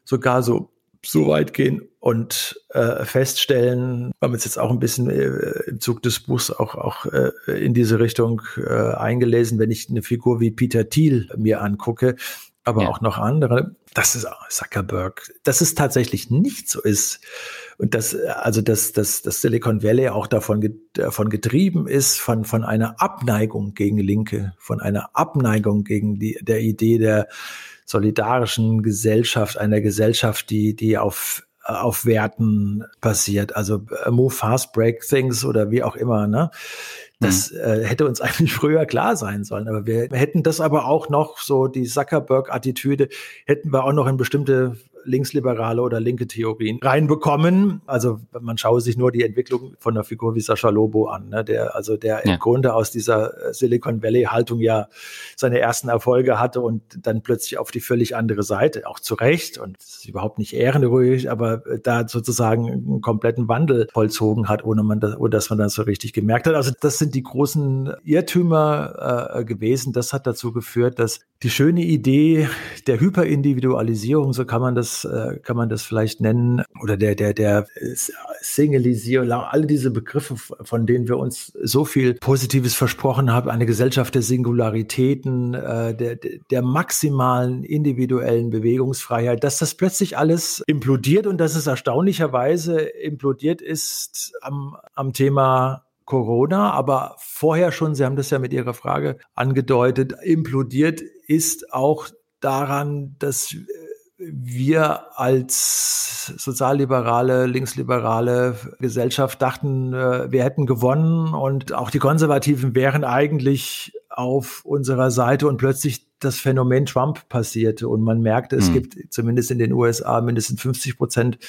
sogar so so weit gehen und äh, feststellen, wir haben uns jetzt auch ein bisschen äh, im Zug des Buchs auch, auch äh, in diese Richtung äh, eingelesen, wenn ich eine Figur wie Peter Thiel mir angucke, aber ja. auch noch andere, das ist Zuckerberg, dass es tatsächlich nicht so ist und dass also dass dass das Silicon Valley auch davon davon getrieben ist von von einer Abneigung gegen Linke, von einer Abneigung gegen die der Idee der solidarischen Gesellschaft, einer Gesellschaft, die, die auf auf Werten basiert, also äh, move fast, break things oder wie auch immer, ne? Das mhm. äh, hätte uns [LAUGHS] eigentlich früher klar sein sollen. Aber wir hätten das aber auch noch so die Zuckerberg-Attitüde hätten wir auch noch in bestimmte linksliberale oder linke Theorien reinbekommen. Also man schaue sich nur die Entwicklung von einer Figur wie Sascha Lobo an, ne? der also der ja. im Grunde aus dieser äh, Silicon Valley Haltung ja seine ersten Erfolge hatte und dann plötzlich auf die völlig andere Seite, auch zu Recht und das ist überhaupt nicht ehrenruhig, aber äh, da sozusagen einen kompletten Wandel vollzogen hat, ohne man das, ohne dass man das so richtig gemerkt hat. Also das sind die großen Irrtümer äh, gewesen. Das hat dazu geführt, dass die schöne Idee der Hyperindividualisierung, so kann man das das äh, kann man das vielleicht nennen, oder der, der, der Singleisierung, alle diese Begriffe, von denen wir uns so viel Positives versprochen haben, eine Gesellschaft der Singularitäten, äh, der, der maximalen individuellen Bewegungsfreiheit, dass das plötzlich alles implodiert und dass es erstaunlicherweise implodiert ist am, am Thema Corona, aber vorher schon, Sie haben das ja mit Ihrer Frage angedeutet, implodiert ist auch daran, dass wir als sozialliberale, linksliberale Gesellschaft dachten, äh, wir hätten gewonnen und auch die Konservativen wären eigentlich auf unserer Seite und plötzlich das Phänomen Trump passierte und man merkte, es hm. gibt zumindest in den USA mindestens 50 Prozent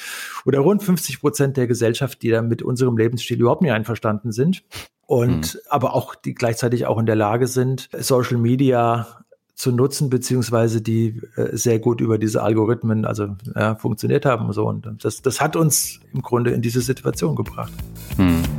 oder rund 50 Prozent der Gesellschaft, die da mit unserem Lebensstil überhaupt nicht einverstanden sind und mhm. aber auch die gleichzeitig auch in der Lage sind, Social Media zu nutzen, beziehungsweise die äh, sehr gut über diese Algorithmen also ja, funktioniert haben so. Und das, das hat uns im Grunde in diese Situation gebracht. Mhm.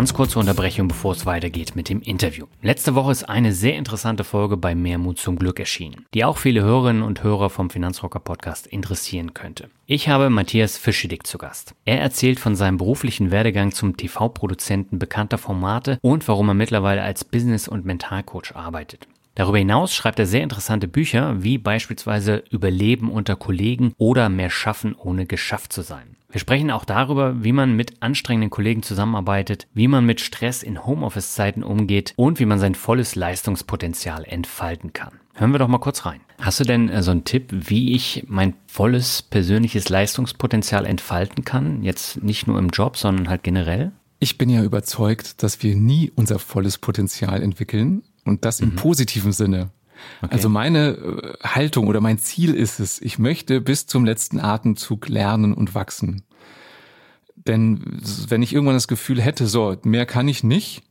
Ganz kurze Unterbrechung, bevor es weitergeht mit dem Interview. Letzte Woche ist eine sehr interessante Folge bei Mehrmut zum Glück erschienen, die auch viele Hörerinnen und Hörer vom Finanzrocker Podcast interessieren könnte. Ich habe Matthias Fischedick zu Gast. Er erzählt von seinem beruflichen Werdegang zum TV-Produzenten bekannter Formate und warum er mittlerweile als Business- und Mentalcoach arbeitet. Darüber hinaus schreibt er sehr interessante Bücher, wie beispielsweise Überleben unter Kollegen oder Mehr schaffen, ohne geschafft zu sein. Wir sprechen auch darüber, wie man mit anstrengenden Kollegen zusammenarbeitet, wie man mit Stress in Homeoffice-Zeiten umgeht und wie man sein volles Leistungspotenzial entfalten kann. Hören wir doch mal kurz rein. Hast du denn äh, so einen Tipp, wie ich mein volles persönliches Leistungspotenzial entfalten kann? Jetzt nicht nur im Job, sondern halt generell? Ich bin ja überzeugt, dass wir nie unser volles Potenzial entwickeln und das im mhm. positiven Sinne. Okay. Also meine äh, Haltung oder mein Ziel ist es, ich möchte bis zum letzten Atemzug lernen und wachsen. Denn wenn ich irgendwann das Gefühl hätte, so, mehr kann ich nicht,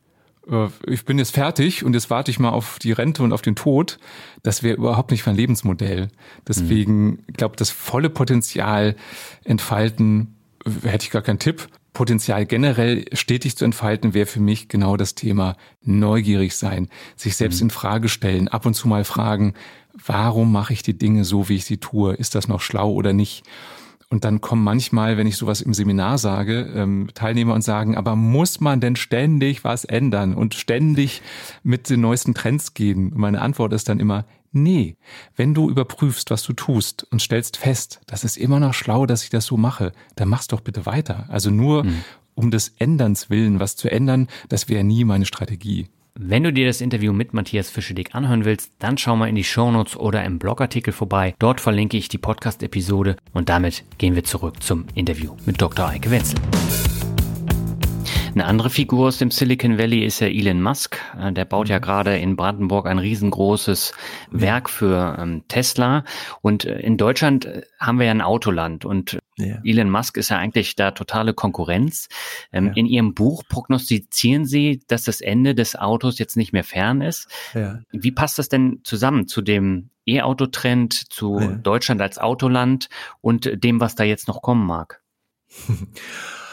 äh, ich bin jetzt fertig und jetzt warte ich mal auf die Rente und auf den Tod, das wäre überhaupt nicht mein Lebensmodell. Deswegen, mhm. ich glaube, das volle Potenzial entfalten, äh, hätte ich gar keinen Tipp. Potenzial generell stetig zu entfalten, wäre für mich genau das Thema neugierig sein, sich selbst mhm. in Frage stellen, ab und zu mal fragen, warum mache ich die Dinge so, wie ich sie tue? Ist das noch schlau oder nicht? Und dann kommen manchmal, wenn ich sowas im Seminar sage, ähm, Teilnehmer und sagen, aber muss man denn ständig was ändern und ständig mit den neuesten Trends gehen? Und meine Antwort ist dann immer, Nee, wenn du überprüfst, was du tust und stellst fest, das ist immer noch schlau, dass ich das so mache, dann mach's doch bitte weiter. Also nur mhm. um des Änderns willen was zu ändern, das wäre nie meine Strategie. Wenn du dir das Interview mit Matthias Fischedick anhören willst, dann schau mal in die Shownotes oder im Blogartikel vorbei. Dort verlinke ich die Podcast-Episode und damit gehen wir zurück zum Interview mit Dr. Eike Wenzel. Eine andere Figur aus dem Silicon Valley ist ja Elon Musk. Äh, der baut ja mhm. gerade in Brandenburg ein riesengroßes Werk für ähm, Tesla. Und äh, in Deutschland äh, haben wir ja ein Autoland und ja. Elon Musk ist ja eigentlich da totale Konkurrenz. Ähm, ja. In Ihrem Buch prognostizieren Sie, dass das Ende des Autos jetzt nicht mehr fern ist. Ja. Wie passt das denn zusammen zu dem E-Auto-Trend, zu Deutschland als Autoland und dem, was da jetzt noch kommen mag? [LAUGHS]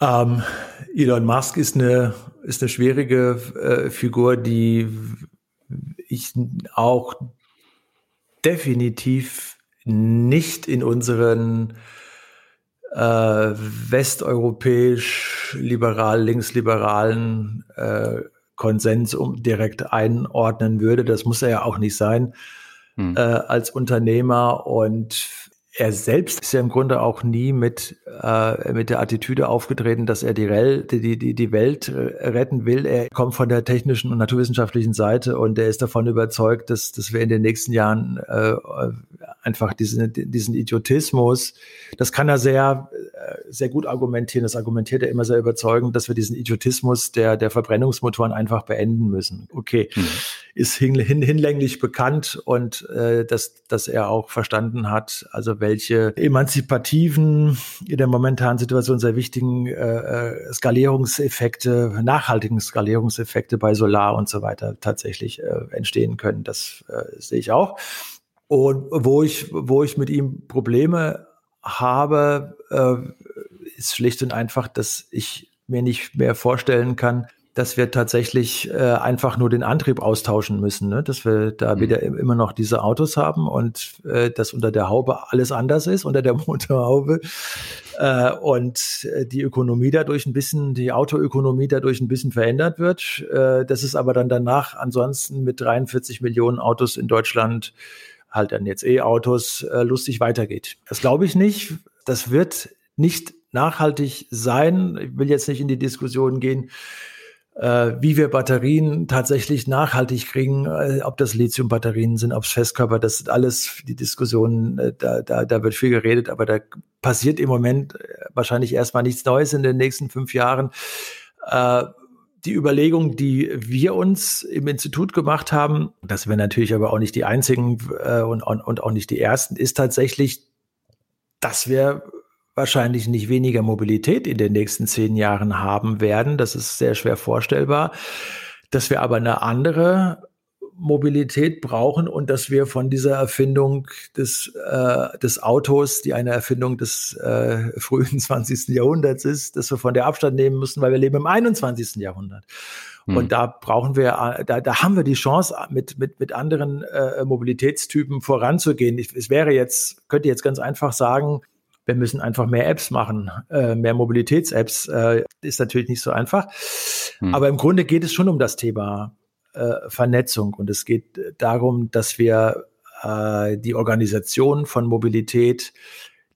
Ähm, Elon Musk ist eine, ist eine schwierige äh, Figur, die ich auch definitiv nicht in unseren äh, westeuropäisch liberal linksliberalen äh, Konsens um direkt einordnen würde. Das muss er ja auch nicht sein hm. äh, als Unternehmer und er selbst ist ja im Grunde auch nie mit, äh, mit der Attitüde aufgetreten, dass er die, Rel die, die, die Welt retten will. Er kommt von der technischen und naturwissenschaftlichen Seite und er ist davon überzeugt, dass, dass wir in den nächsten Jahren äh, einfach diesen, diesen Idiotismus, das kann er sehr, äh, sehr gut argumentieren, das argumentiert er immer sehr überzeugend, dass wir diesen Idiotismus der, der Verbrennungsmotoren einfach beenden müssen. Okay, mhm. ist hin, hin, hinlänglich bekannt und äh, dass, dass er auch verstanden hat, also welche emanzipativen, in der momentanen Situation sehr wichtigen äh, äh Skalierungseffekte, nachhaltigen Skalierungseffekte bei Solar und so weiter tatsächlich äh, entstehen können. Das äh, sehe ich auch. Und wo ich, wo ich mit ihm Probleme habe, äh, ist schlicht und einfach, dass ich mir nicht mehr vorstellen kann, dass wir tatsächlich äh, einfach nur den Antrieb austauschen müssen, ne? dass wir da mhm. wieder immer noch diese Autos haben und äh, dass unter der Haube alles anders ist, unter der [LAUGHS] Motorhaube äh, und äh, die Ökonomie dadurch ein bisschen, die Autoökonomie dadurch ein bisschen verändert wird. Äh, das ist aber dann danach ansonsten mit 43 Millionen Autos in Deutschland halt dann jetzt E-Autos äh, lustig weitergeht. Das glaube ich nicht. Das wird nicht nachhaltig sein. Ich will jetzt nicht in die Diskussion gehen, wie wir Batterien tatsächlich nachhaltig kriegen, äh, ob das Lithium-Batterien sind, ob es Festkörper, das sind alles die Diskussionen, äh, da, da, da wird viel geredet, aber da passiert im Moment äh, wahrscheinlich erstmal nichts Neues in den nächsten fünf Jahren. Äh, die Überlegung, die wir uns im Institut gemacht haben, dass wir natürlich aber auch nicht die einzigen äh, und, und auch nicht die ersten, ist tatsächlich, dass wir wahrscheinlich nicht weniger Mobilität in den nächsten zehn Jahren haben werden. Das ist sehr schwer vorstellbar. Dass wir aber eine andere Mobilität brauchen und dass wir von dieser Erfindung des, äh, des Autos, die eine Erfindung des äh, frühen [LAUGHS] 20. Jahrhunderts ist, dass wir von der Abstand nehmen müssen, weil wir leben im 21. Jahrhundert. Hm. Und da brauchen wir, da, da haben wir die Chance, mit, mit, mit anderen äh, Mobilitätstypen voranzugehen. Ich, es wäre jetzt, könnte jetzt ganz einfach sagen, wir müssen einfach mehr Apps machen, äh, mehr Mobilitäts-Apps. Äh, ist natürlich nicht so einfach. Hm. Aber im Grunde geht es schon um das Thema äh, Vernetzung und es geht darum, dass wir äh, die Organisation von Mobilität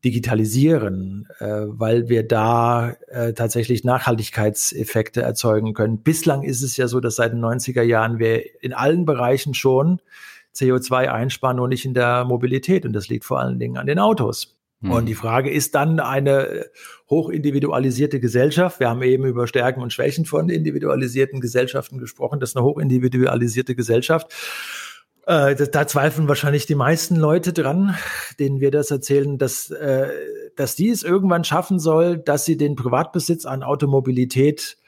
digitalisieren, äh, weil wir da äh, tatsächlich Nachhaltigkeitseffekte erzeugen können. Bislang ist es ja so, dass seit den 90er Jahren wir in allen Bereichen schon CO2 einsparen, nur nicht in der Mobilität. Und das liegt vor allen Dingen an den Autos. Und die mhm. Frage ist dann eine äh, hochindividualisierte Gesellschaft. Wir haben eben über Stärken und Schwächen von individualisierten Gesellschaften gesprochen. Das ist eine hochindividualisierte Gesellschaft. Äh, da, da zweifeln wahrscheinlich die meisten Leute dran, denen wir das erzählen, dass, äh, dass die es irgendwann schaffen soll, dass sie den Privatbesitz an Automobilität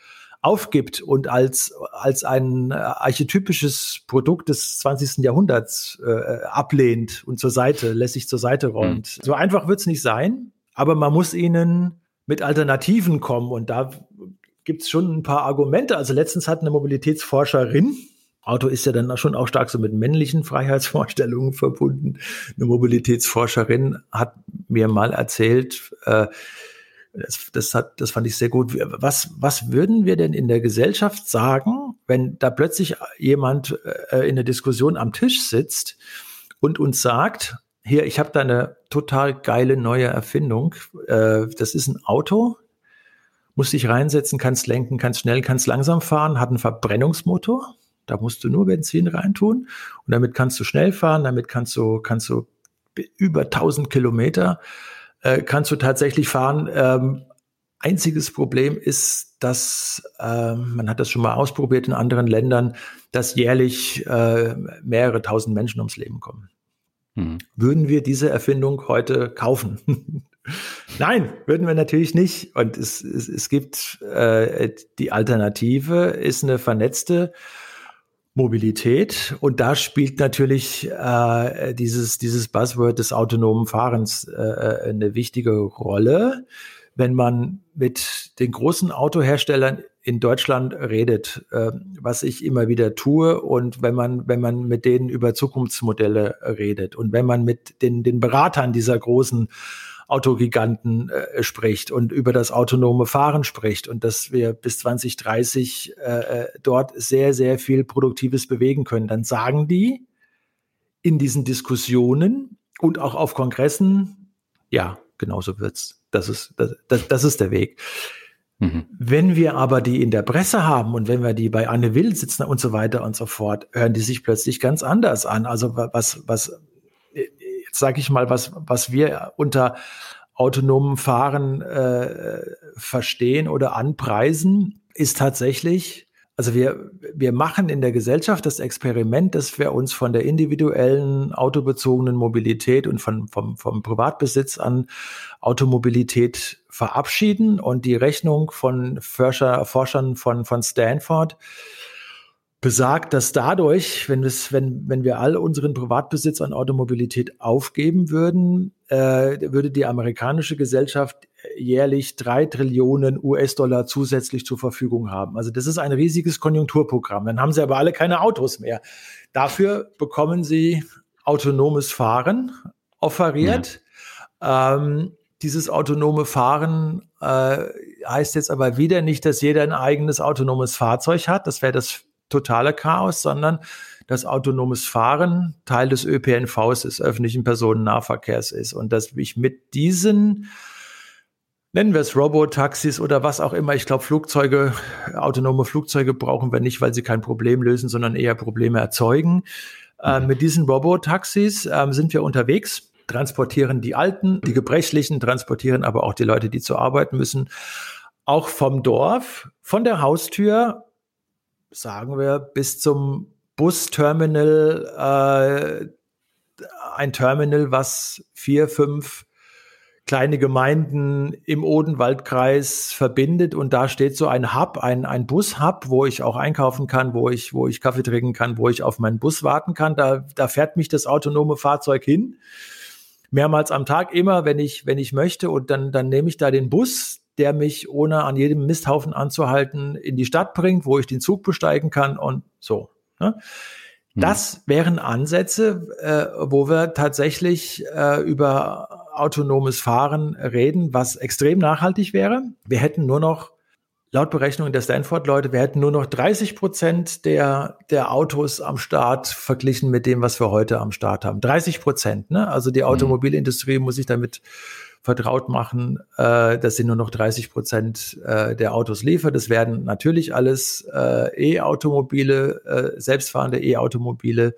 aufgibt und als, als ein äh, archetypisches Produkt des 20. Jahrhunderts äh, ablehnt und zur Seite, lässt sich zur Seite räumt. Mhm. So einfach wird es nicht sein, aber man muss ihnen mit Alternativen kommen und da gibt es schon ein paar Argumente. Also letztens hat eine Mobilitätsforscherin, Auto ist ja dann schon auch stark so mit männlichen Freiheitsvorstellungen verbunden. Eine Mobilitätsforscherin hat mir mal erzählt, äh, das, das, hat, das fand ich sehr gut. Was, was würden wir denn in der Gesellschaft sagen, wenn da plötzlich jemand äh, in der Diskussion am Tisch sitzt und uns sagt, hier, ich habe da eine total geile neue Erfindung. Äh, das ist ein Auto, musst dich reinsetzen, kannst lenken, kannst schnell, kannst langsam fahren, hat einen Verbrennungsmotor. Da musst du nur Benzin reintun und damit kannst du schnell fahren, damit kannst du, kannst du über 1000 Kilometer äh, kannst du tatsächlich fahren. Ähm, einziges Problem ist, dass ähm, man hat das schon mal ausprobiert in anderen Ländern, dass jährlich äh, mehrere tausend Menschen ums Leben kommen. Hm. Würden wir diese Erfindung heute kaufen? [LAUGHS] Nein, würden wir natürlich nicht. Und es, es, es gibt äh, die Alternative, ist eine vernetzte Mobilität. Und da spielt natürlich äh, dieses, dieses Buzzword des autonomen Fahrens äh, äh, eine wichtige Rolle. Wenn man mit den großen Autoherstellern in Deutschland redet, äh, was ich immer wieder tue, und wenn man, wenn man mit denen über Zukunftsmodelle redet und wenn man mit den, den Beratern dieser großen Autogiganten äh, spricht und über das autonome Fahren spricht und dass wir bis 2030 äh, äh, dort sehr, sehr viel Produktives bewegen können, dann sagen die in diesen Diskussionen und auch auf Kongressen, ja, genauso wird's. Das ist, das, das, das ist der Weg. Mhm. Wenn wir aber die in der Presse haben und wenn wir die bei Anne Will sitzen und so weiter und so fort, hören die sich plötzlich ganz anders an. Also was, was sage ich mal, was, was wir unter autonomem Fahren äh, verstehen oder anpreisen, ist tatsächlich, also wir, wir machen in der Gesellschaft das Experiment, dass wir uns von der individuellen autobezogenen Mobilität und von, vom, vom Privatbesitz an Automobilität verabschieden. Und die Rechnung von Forscher, Forschern von, von Stanford besagt, dass dadurch, wenn, es, wenn, wenn wir all unseren Privatbesitz an Automobilität aufgeben würden, äh, würde die amerikanische Gesellschaft jährlich drei Trillionen US-Dollar zusätzlich zur Verfügung haben. Also das ist ein riesiges Konjunkturprogramm. Dann haben sie aber alle keine Autos mehr. Dafür bekommen sie autonomes Fahren offeriert. Ja. Ähm, dieses autonome Fahren äh, heißt jetzt aber wieder nicht, dass jeder ein eigenes autonomes Fahrzeug hat. Das wäre das totale Chaos, sondern dass autonomes Fahren Teil des ÖPNVs des öffentlichen Personennahverkehrs ist und dass ich mit diesen nennen wir es Robotaxis oder was auch immer. Ich glaube, Flugzeuge, autonome Flugzeuge brauchen wir nicht, weil sie kein Problem lösen, sondern eher Probleme erzeugen. Äh, mit diesen Robotaxis äh, sind wir unterwegs, transportieren die Alten, die Gebrechlichen, transportieren aber auch die Leute, die zur Arbeit müssen, auch vom Dorf, von der Haustür sagen wir, bis zum Busterminal, äh, ein Terminal, was vier, fünf kleine Gemeinden im Odenwaldkreis verbindet und da steht so ein Hub, ein, ein Bus-Hub, wo ich auch einkaufen kann, wo ich, wo ich Kaffee trinken kann, wo ich auf meinen Bus warten kann. Da, da fährt mich das autonome Fahrzeug hin. Mehrmals am Tag, immer, wenn ich, wenn ich möchte. Und dann, dann nehme ich da den Bus, der mich, ohne an jedem Misthaufen anzuhalten, in die Stadt bringt, wo ich den Zug besteigen kann und so. Ne? Hm. Das wären Ansätze, äh, wo wir tatsächlich äh, über autonomes Fahren reden, was extrem nachhaltig wäre. Wir hätten nur noch, laut Berechnungen der Stanford-Leute, wir hätten nur noch 30 Prozent der, der Autos am Start verglichen mit dem, was wir heute am Start haben. 30 Prozent, ne? Also die mhm. Automobilindustrie muss sich damit vertraut machen, äh, dass sie nur noch 30 Prozent äh, der Autos liefert. Das werden natürlich alles äh, E-Automobile, äh, selbstfahrende E-Automobile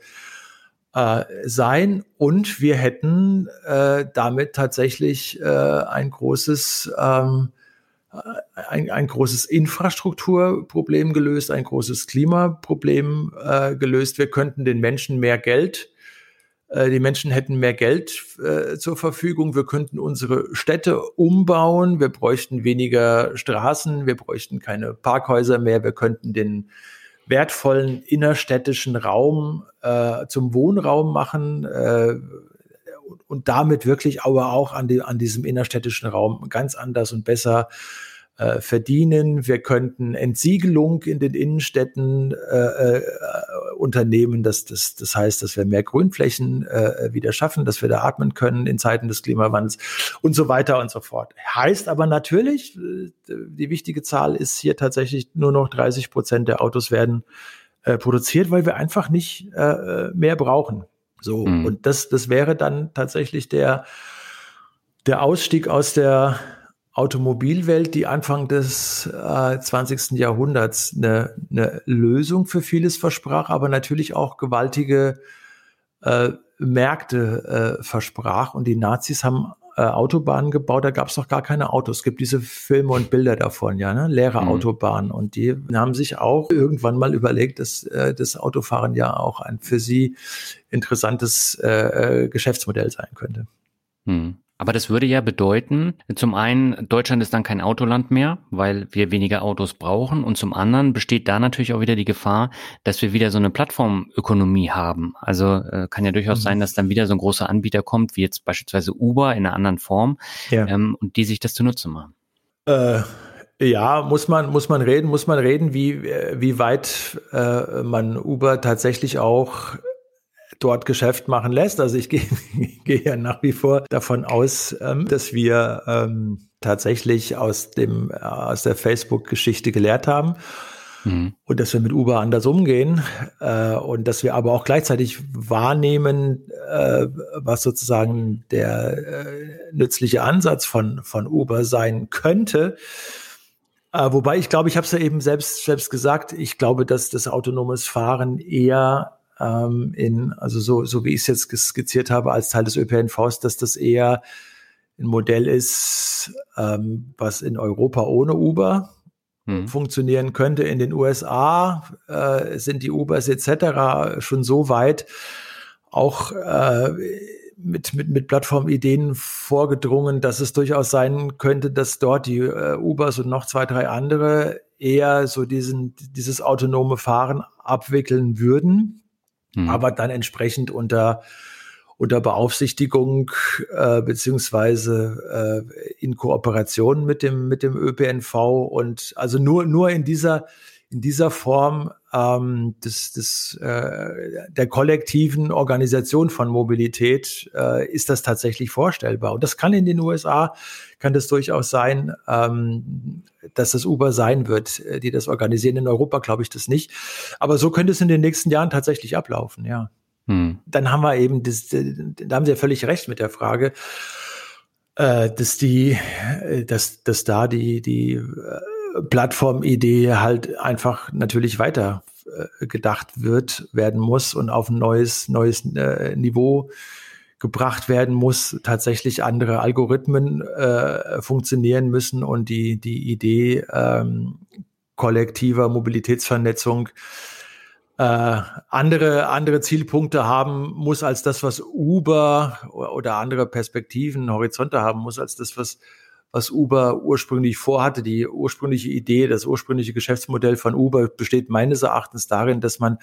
äh, sein und wir hätten äh, damit tatsächlich äh, ein großes ähm, ein, ein großes Infrastrukturproblem gelöst, ein großes Klimaproblem äh, gelöst. Wir könnten den Menschen mehr Geld, äh, die Menschen hätten mehr Geld äh, zur Verfügung. Wir könnten unsere Städte umbauen. Wir bräuchten weniger Straßen. Wir bräuchten keine Parkhäuser mehr. Wir könnten den wertvollen innerstädtischen Raum äh, zum Wohnraum machen äh, und damit wirklich aber auch an, die, an diesem innerstädtischen Raum ganz anders und besser äh, verdienen. Wir könnten Entsiegelung in den Innenstädten äh, äh, unternehmen. Das, das, das heißt, dass wir mehr Grünflächen äh, wieder schaffen, dass wir da atmen können in Zeiten des Klimawandels und so weiter und so fort. Heißt aber natürlich, äh, die wichtige Zahl ist hier tatsächlich nur noch 30 Prozent der Autos werden äh, produziert, weil wir einfach nicht äh, mehr brauchen. So, mhm. und das, das wäre dann tatsächlich der, der Ausstieg aus der Automobilwelt, die Anfang des äh, 20. Jahrhunderts eine, eine Lösung für vieles versprach, aber natürlich auch gewaltige äh, Märkte äh, versprach. Und die Nazis haben äh, Autobahnen gebaut, da gab es noch gar keine Autos. Es gibt diese Filme und Bilder davon, ja, ne? leere mhm. Autobahnen. Und die haben sich auch irgendwann mal überlegt, dass äh, das Autofahren ja auch ein für sie interessantes äh, äh Geschäftsmodell sein könnte. Mhm. Aber das würde ja bedeuten, zum einen, Deutschland ist dann kein Autoland mehr, weil wir weniger Autos brauchen. Und zum anderen besteht da natürlich auch wieder die Gefahr, dass wir wieder so eine Plattformökonomie haben. Also äh, kann ja durchaus mhm. sein, dass dann wieder so ein großer Anbieter kommt, wie jetzt beispielsweise Uber in einer anderen Form, ja. ähm, und die sich das zunutze machen. Äh. Ja, muss man, muss man reden, muss man reden, wie, wie weit äh, man Uber tatsächlich auch dort Geschäft machen lässt. Also ich [LAUGHS] gehe, gehe ja nach wie vor davon aus, ähm, dass wir ähm, tatsächlich aus dem äh, aus der Facebook-Geschichte gelehrt haben mhm. und dass wir mit Uber anders umgehen äh, und dass wir aber auch gleichzeitig wahrnehmen, äh, was sozusagen der äh, nützliche Ansatz von von Uber sein könnte. Äh, wobei ich glaube, ich habe es ja eben selbst selbst gesagt. Ich glaube, dass das autonomes Fahren eher ähm, in, also so, so wie ich es jetzt skizziert habe, als Teil des ÖPNVs, dass das eher ein Modell ist, ähm, was in Europa ohne Uber hm. funktionieren könnte. In den USA äh, sind die Ubers etc. schon so weit, auch äh, mit, mit, mit Plattformideen vorgedrungen, dass es durchaus sein könnte, dass dort die äh, Ubers und noch zwei, drei andere eher so diesen, dieses autonome Fahren abwickeln würden mhm. aber dann entsprechend unter unter Beaufsichtigung äh, beziehungsweise äh, in Kooperation mit dem mit dem ÖPNV und also nur nur in dieser in dieser Form ähm, des, des, äh, der kollektiven Organisation von Mobilität äh, ist das tatsächlich vorstellbar. Und das kann in den USA, kann das durchaus sein, ähm, dass das Uber sein wird, äh, die das organisieren. In Europa glaube ich das nicht. Aber so könnte es in den nächsten Jahren tatsächlich ablaufen, ja. Hm. Dann haben wir eben, das, da haben Sie ja völlig recht mit der Frage, äh, dass die, äh, dass, dass da die, die äh, Plattformidee halt einfach natürlich weiter äh, gedacht wird, werden muss und auf ein neues, neues äh, Niveau gebracht werden muss, tatsächlich andere Algorithmen äh, funktionieren müssen und die, die Idee, ähm, kollektiver Mobilitätsvernetzung äh, andere, andere Zielpunkte haben muss als das, was Uber oder andere Perspektiven, Horizonte haben muss als das, was, was Uber ursprünglich vorhatte. Die ursprüngliche Idee, das ursprüngliche Geschäftsmodell von Uber besteht meines Erachtens darin, dass man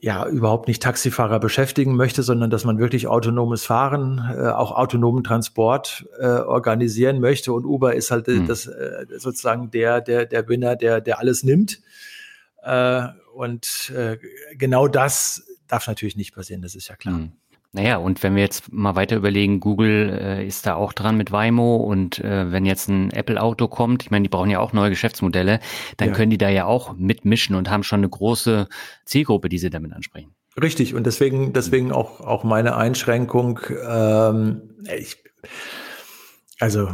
ja überhaupt nicht Taxifahrer beschäftigen möchte, sondern dass man wirklich autonomes Fahren, äh, auch autonomen Transport äh, organisieren möchte. Und Uber ist halt mhm. das äh, sozusagen der, der, der Winner, der, der alles nimmt. Äh, und äh, genau das darf natürlich nicht passieren, das ist ja klar. Mhm. Naja, und wenn wir jetzt mal weiter überlegen, Google äh, ist da auch dran mit Waymo und äh, wenn jetzt ein Apple-Auto kommt, ich meine, die brauchen ja auch neue Geschäftsmodelle, dann ja. können die da ja auch mitmischen und haben schon eine große Zielgruppe, die sie damit ansprechen. Richtig, und deswegen, deswegen auch, auch meine Einschränkung. Ähm, ich, also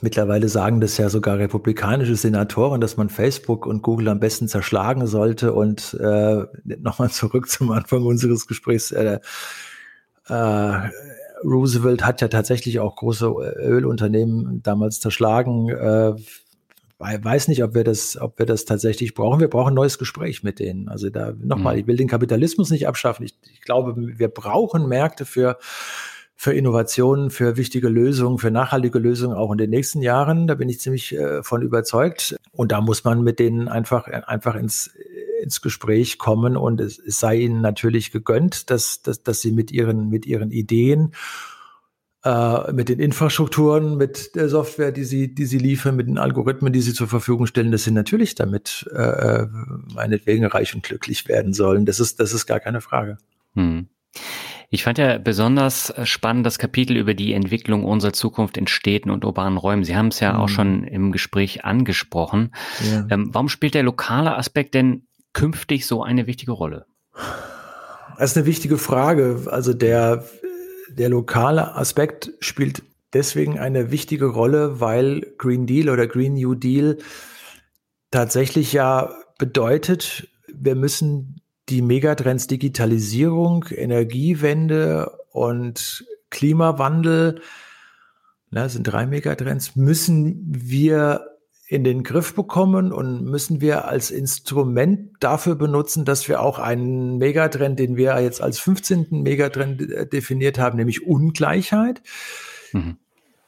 Mittlerweile sagen das ja sogar republikanische Senatoren, dass man Facebook und Google am besten zerschlagen sollte. Und äh, nochmal zurück zum Anfang unseres Gesprächs. Äh, äh, Roosevelt hat ja tatsächlich auch große Ölunternehmen damals zerschlagen. Äh, weiß nicht, ob wir das, ob wir das tatsächlich brauchen. Wir brauchen ein neues Gespräch mit denen. Also da nochmal, mhm. ich will den Kapitalismus nicht abschaffen. Ich, ich glaube, wir brauchen Märkte für für Innovationen, für wichtige Lösungen, für nachhaltige Lösungen auch in den nächsten Jahren. Da bin ich ziemlich äh, von überzeugt. Und da muss man mit denen einfach, einfach ins, ins Gespräch kommen. Und es, es sei ihnen natürlich gegönnt, dass, dass, dass sie mit ihren, mit ihren Ideen äh, mit den Infrastrukturen, mit der Software, die sie, die sie liefern, mit den Algorithmen, die sie zur Verfügung stellen, dass sie natürlich damit äh, meinetwegen reich und glücklich werden sollen. Das ist, das ist gar keine Frage. Hm. Ich fand ja besonders äh, spannend das Kapitel über die Entwicklung unserer Zukunft in Städten und urbanen Räumen. Sie haben es ja mhm. auch schon im Gespräch angesprochen. Ja. Ähm, warum spielt der lokale Aspekt denn künftig so eine wichtige Rolle? Das ist eine wichtige Frage. Also der, der lokale Aspekt spielt deswegen eine wichtige Rolle, weil Green Deal oder Green New Deal tatsächlich ja bedeutet, wir müssen die Megatrends Digitalisierung, Energiewende und Klimawandel, na, sind drei Megatrends, müssen wir in den Griff bekommen und müssen wir als Instrument dafür benutzen, dass wir auch einen Megatrend, den wir jetzt als 15. Megatrend äh, definiert haben, nämlich Ungleichheit, mhm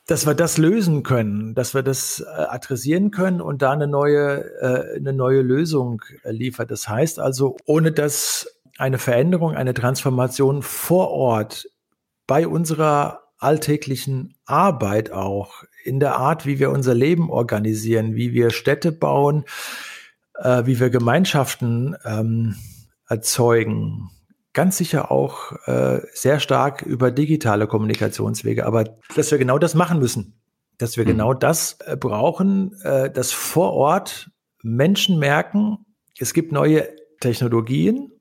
dass wir das lösen können, dass wir das äh, adressieren können und da eine neue, äh, eine neue Lösung liefert. Das heißt also, ohne dass eine Veränderung, eine Transformation vor Ort bei unserer alltäglichen Arbeit auch, in der Art, wie wir unser Leben organisieren, wie wir Städte bauen, äh, wie wir Gemeinschaften ähm, erzeugen, ganz sicher auch äh, sehr stark über digitale Kommunikationswege, aber dass wir genau das machen müssen, dass wir mhm. genau das äh, brauchen, äh, dass vor Ort Menschen merken, es gibt neue Technologien,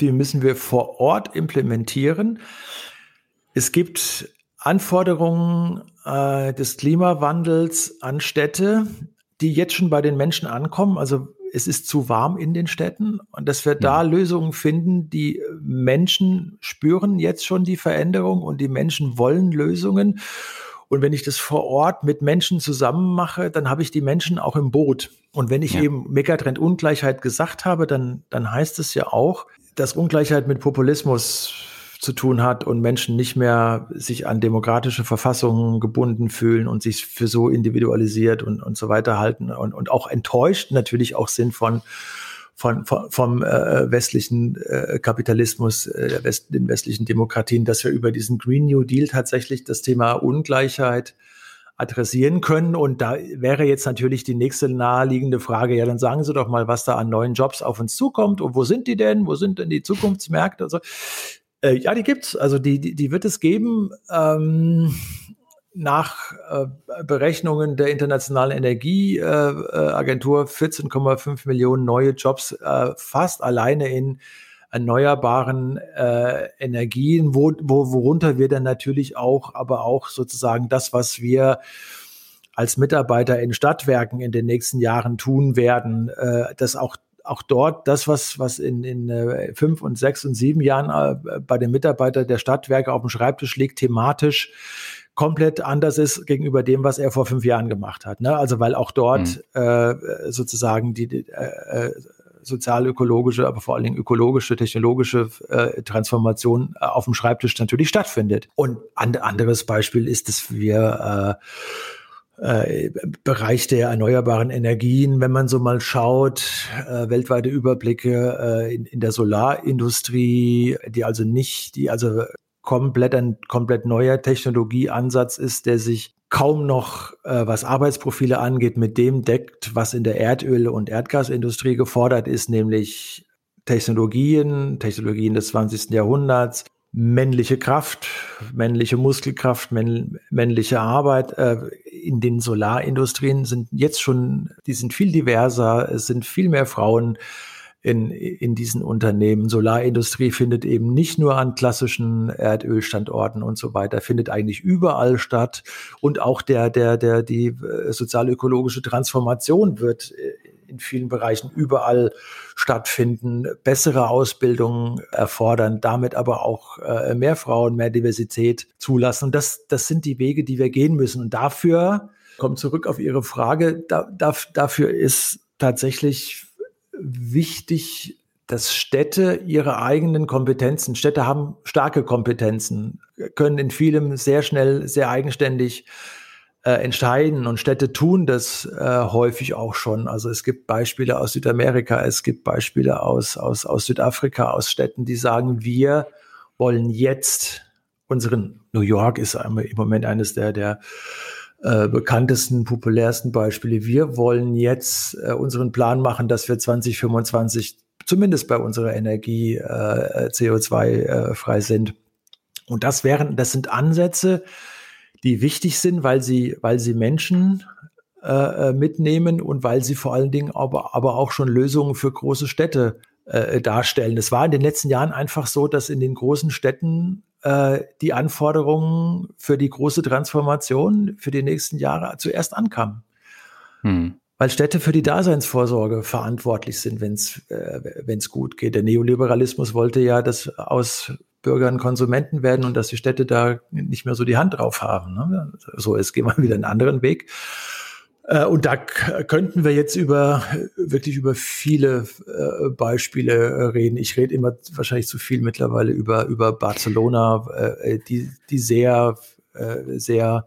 die müssen wir vor Ort implementieren. Es gibt Anforderungen äh, des Klimawandels an Städte, die jetzt schon bei den Menschen ankommen. Also es ist zu warm in den Städten und dass wir da Lösungen finden, die Menschen spüren jetzt schon die Veränderung und die Menschen wollen Lösungen. Und wenn ich das vor Ort mit Menschen zusammen mache, dann habe ich die Menschen auch im Boot. Und wenn ich ja. eben Megatrend Ungleichheit gesagt habe, dann, dann heißt es ja auch, dass Ungleichheit mit Populismus zu tun hat und Menschen nicht mehr sich an demokratische Verfassungen gebunden fühlen und sich für so individualisiert und, und so weiter halten und, und auch enttäuscht natürlich auch sind von, von, von vom äh, westlichen äh, Kapitalismus, äh, West, den westlichen Demokratien, dass wir über diesen Green New Deal tatsächlich das Thema Ungleichheit adressieren können. Und da wäre jetzt natürlich die nächste naheliegende Frage, ja, dann sagen Sie doch mal, was da an neuen Jobs auf uns zukommt und wo sind die denn? Wo sind denn die Zukunftsmärkte? Also äh, ja, die gibt's. Also die, die, die wird es geben. Ähm, nach äh, Berechnungen der Internationalen Energieagentur äh, 14,5 Millionen neue Jobs äh, fast alleine in erneuerbaren äh, Energien, wo, wo, worunter wir dann natürlich auch, aber auch sozusagen das, was wir als Mitarbeiter in Stadtwerken in den nächsten Jahren tun werden, äh, das auch auch dort das, was, was in, in äh, fünf und sechs und sieben Jahren äh, bei den Mitarbeitern der Stadtwerke auf dem Schreibtisch liegt, thematisch komplett anders ist gegenüber dem, was er vor fünf Jahren gemacht hat. Ne? Also weil auch dort mhm. äh, sozusagen die, die äh, sozial-ökologische, aber vor allen Dingen ökologische, technologische äh, Transformation äh, auf dem Schreibtisch natürlich stattfindet. Und ein anderes Beispiel ist, dass wir äh, äh, Bereich der erneuerbaren Energien, wenn man so mal schaut, äh, weltweite Überblicke äh, in, in der Solarindustrie, die also nicht, die also komplett ein komplett neuer Technologieansatz ist, der sich kaum noch, äh, was Arbeitsprofile angeht, mit dem deckt, was in der Erdöl- und Erdgasindustrie gefordert ist, nämlich Technologien, Technologien des 20. Jahrhunderts, männliche Kraft, männliche Muskelkraft, männliche Arbeit. Äh, in den Solarindustrien sind jetzt schon, die sind viel diverser, es sind viel mehr Frauen in, in diesen Unternehmen. Solarindustrie findet eben nicht nur an klassischen Erdölstandorten und so weiter, findet eigentlich überall statt. Und auch der, der, der, die äh, sozialökologische Transformation wird äh, in vielen Bereichen überall stattfinden, bessere Ausbildung erfordern, damit aber auch äh, mehr Frauen, mehr Diversität zulassen. Und das, das sind die Wege, die wir gehen müssen. Und dafür, kommt zurück auf Ihre Frage, da, da, dafür ist tatsächlich wichtig, dass Städte ihre eigenen Kompetenzen, Städte haben starke Kompetenzen, können in vielem sehr schnell, sehr eigenständig äh, entscheiden und Städte tun das äh, häufig auch schon. Also es gibt Beispiele aus Südamerika, es gibt Beispiele aus, aus, aus Südafrika, aus Städten, die sagen, wir wollen jetzt unseren, New York ist im Moment eines der, der äh, bekanntesten, populärsten Beispiele. Wir wollen jetzt äh, unseren Plan machen, dass wir 2025 zumindest bei unserer Energie äh, CO2-frei äh, sind. Und das wären, das sind Ansätze, die wichtig sind, weil sie, weil sie Menschen äh, äh, mitnehmen und weil sie vor allen Dingen aber, aber auch schon Lösungen für große Städte äh, darstellen. Es war in den letzten Jahren einfach so, dass in den großen Städten äh, die Anforderungen für die große Transformation für die nächsten Jahre zuerst ankamen. Hm. Weil Städte für die Daseinsvorsorge verantwortlich sind, wenn es äh, gut geht. Der Neoliberalismus wollte ja, dass aus Bürgern Konsumenten werden und dass die Städte da nicht mehr so die Hand drauf haben. Ne? So, jetzt gehen wir wieder einen anderen Weg. Äh, und da könnten wir jetzt über wirklich über viele äh, Beispiele äh, reden. Ich rede immer wahrscheinlich zu viel mittlerweile über über Barcelona, die die sehr sehr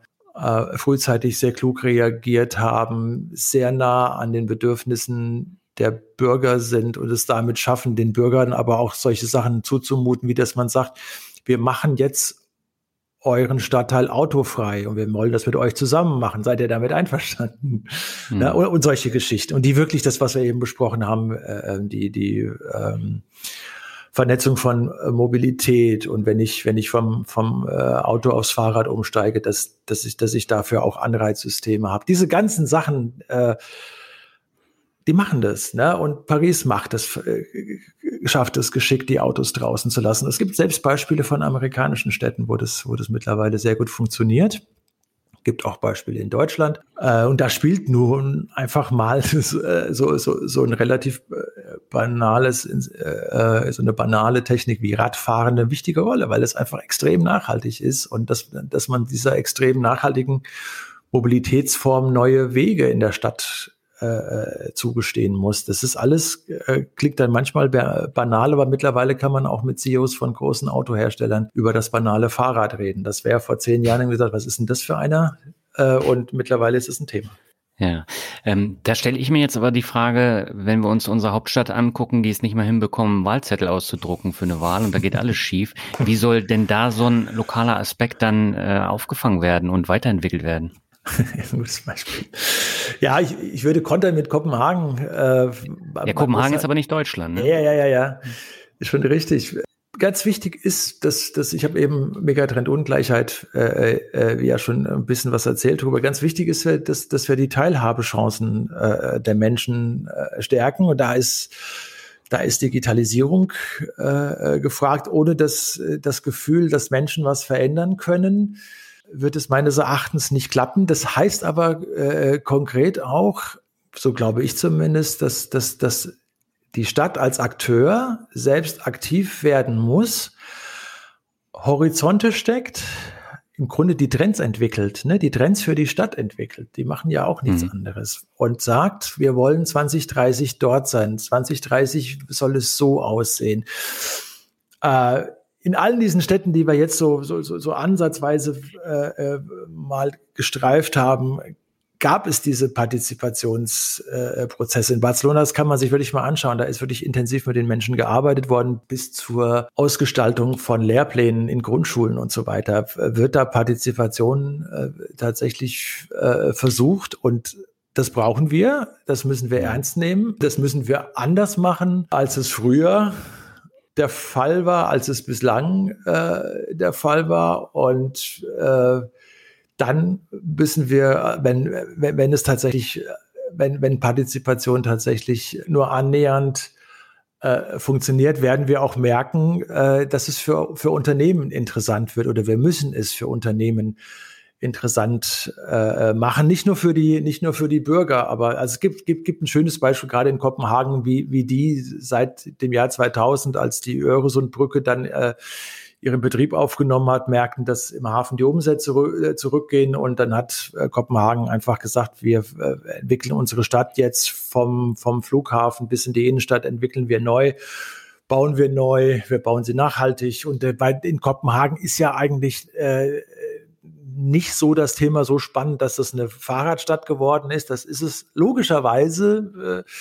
frühzeitig sehr klug reagiert haben, sehr nah an den Bedürfnissen der Bürger sind und es damit schaffen, den Bürgern aber auch solche Sachen zuzumuten, wie dass man sagt, wir machen jetzt euren Stadtteil autofrei und wir wollen das mit euch zusammen machen. Seid ihr damit einverstanden? Mhm. Ja, und, und, solche Geschichten. Und die wirklich das, was wir eben besprochen haben, äh, die, die ähm, Vernetzung von äh, Mobilität und wenn ich, wenn ich vom, vom äh, Auto aufs Fahrrad umsteige, dass, dass, ich, dass ich dafür auch Anreizsysteme habe. Diese ganzen Sachen, äh, die machen das, ne? Und Paris macht es, äh, schafft es geschickt, die Autos draußen zu lassen. Es gibt selbst Beispiele von amerikanischen Städten, wo das, wo das mittlerweile sehr gut funktioniert. Gibt auch Beispiele in Deutschland. Äh, und da spielt nun einfach mal [LAUGHS] so, äh, so, so ein relativ banales, so eine banale Technik wie Radfahren eine wichtige Rolle, weil es einfach extrem nachhaltig ist und dass, dass man dieser extrem nachhaltigen Mobilitätsform neue Wege in der Stadt äh, zugestehen muss. Das ist alles, äh, klingt dann manchmal banal, aber mittlerweile kann man auch mit CEOs von großen Autoherstellern über das banale Fahrrad reden. Das wäre vor zehn Jahren gesagt, was ist denn das für einer? Äh, und mittlerweile ist es ein Thema. Ja, ähm, da stelle ich mir jetzt aber die Frage, wenn wir uns unsere Hauptstadt angucken, die es nicht mehr hinbekommen, Wahlzettel auszudrucken für eine Wahl und da geht alles schief. Wie soll denn da so ein lokaler Aspekt dann äh, aufgefangen werden und weiterentwickelt werden? Ein [LAUGHS] gutes Beispiel. Ja, ich, ich würde kontern mit Kopenhagen. Äh, ja, Kopenhagen ist aber nicht Deutschland. Ne? Ja, ja, ja, ja. Ist schon richtig. Ganz wichtig ist, dass, dass ich habe eben Megatrend-Ungleichheit äh, äh, ja schon ein bisschen was erzählt darüber. Ganz wichtig ist, dass, dass wir die Teilhabechancen äh, der Menschen äh, stärken. Und da ist da ist Digitalisierung äh, gefragt, ohne das, das Gefühl, dass Menschen was verändern können wird es meines Erachtens nicht klappen. Das heißt aber äh, konkret auch, so glaube ich zumindest, dass, dass, dass die Stadt als Akteur selbst aktiv werden muss, Horizonte steckt, im Grunde die Trends entwickelt, ne? die Trends für die Stadt entwickelt. Die machen ja auch nichts mhm. anderes. Und sagt, wir wollen 2030 dort sein. 2030 soll es so aussehen. Äh, in allen diesen Städten, die wir jetzt so, so, so, so ansatzweise äh, äh mal gestreift haben, gab es diese Partizipationsprozesse. Äh, in Barcelona, das kann man sich wirklich mal anschauen. Da ist wirklich intensiv mit den Menschen gearbeitet worden, bis zur Ausgestaltung von Lehrplänen in Grundschulen und so weiter. Wird da Partizipation äh, tatsächlich äh, versucht und das brauchen wir, das müssen wir ernst nehmen, das müssen wir anders machen, als es früher der Fall war, als es bislang äh, der Fall war. Und äh, dann müssen wir, wenn, wenn, wenn es tatsächlich, wenn, wenn Partizipation tatsächlich nur annähernd äh, funktioniert, werden wir auch merken, äh, dass es für, für Unternehmen interessant wird oder wir müssen es für Unternehmen interessant äh, machen. Nicht nur für die, nicht nur für die Bürger, aber also es gibt, gibt, gibt ein schönes Beispiel gerade in Kopenhagen, wie, wie die seit dem Jahr 2000, als die Öresundbrücke dann äh, ihren Betrieb aufgenommen hat, merkten, dass im Hafen die Umsätze äh, zurückgehen und dann hat äh, Kopenhagen einfach gesagt, wir äh, entwickeln unsere Stadt jetzt vom, vom Flughafen bis in die Innenstadt, entwickeln wir neu bauen wir neu, wir bauen sie nachhaltig. Und äh, in Kopenhagen ist ja eigentlich äh, nicht so das Thema so spannend, dass das eine Fahrradstadt geworden ist. Das ist es logischerweise. Äh,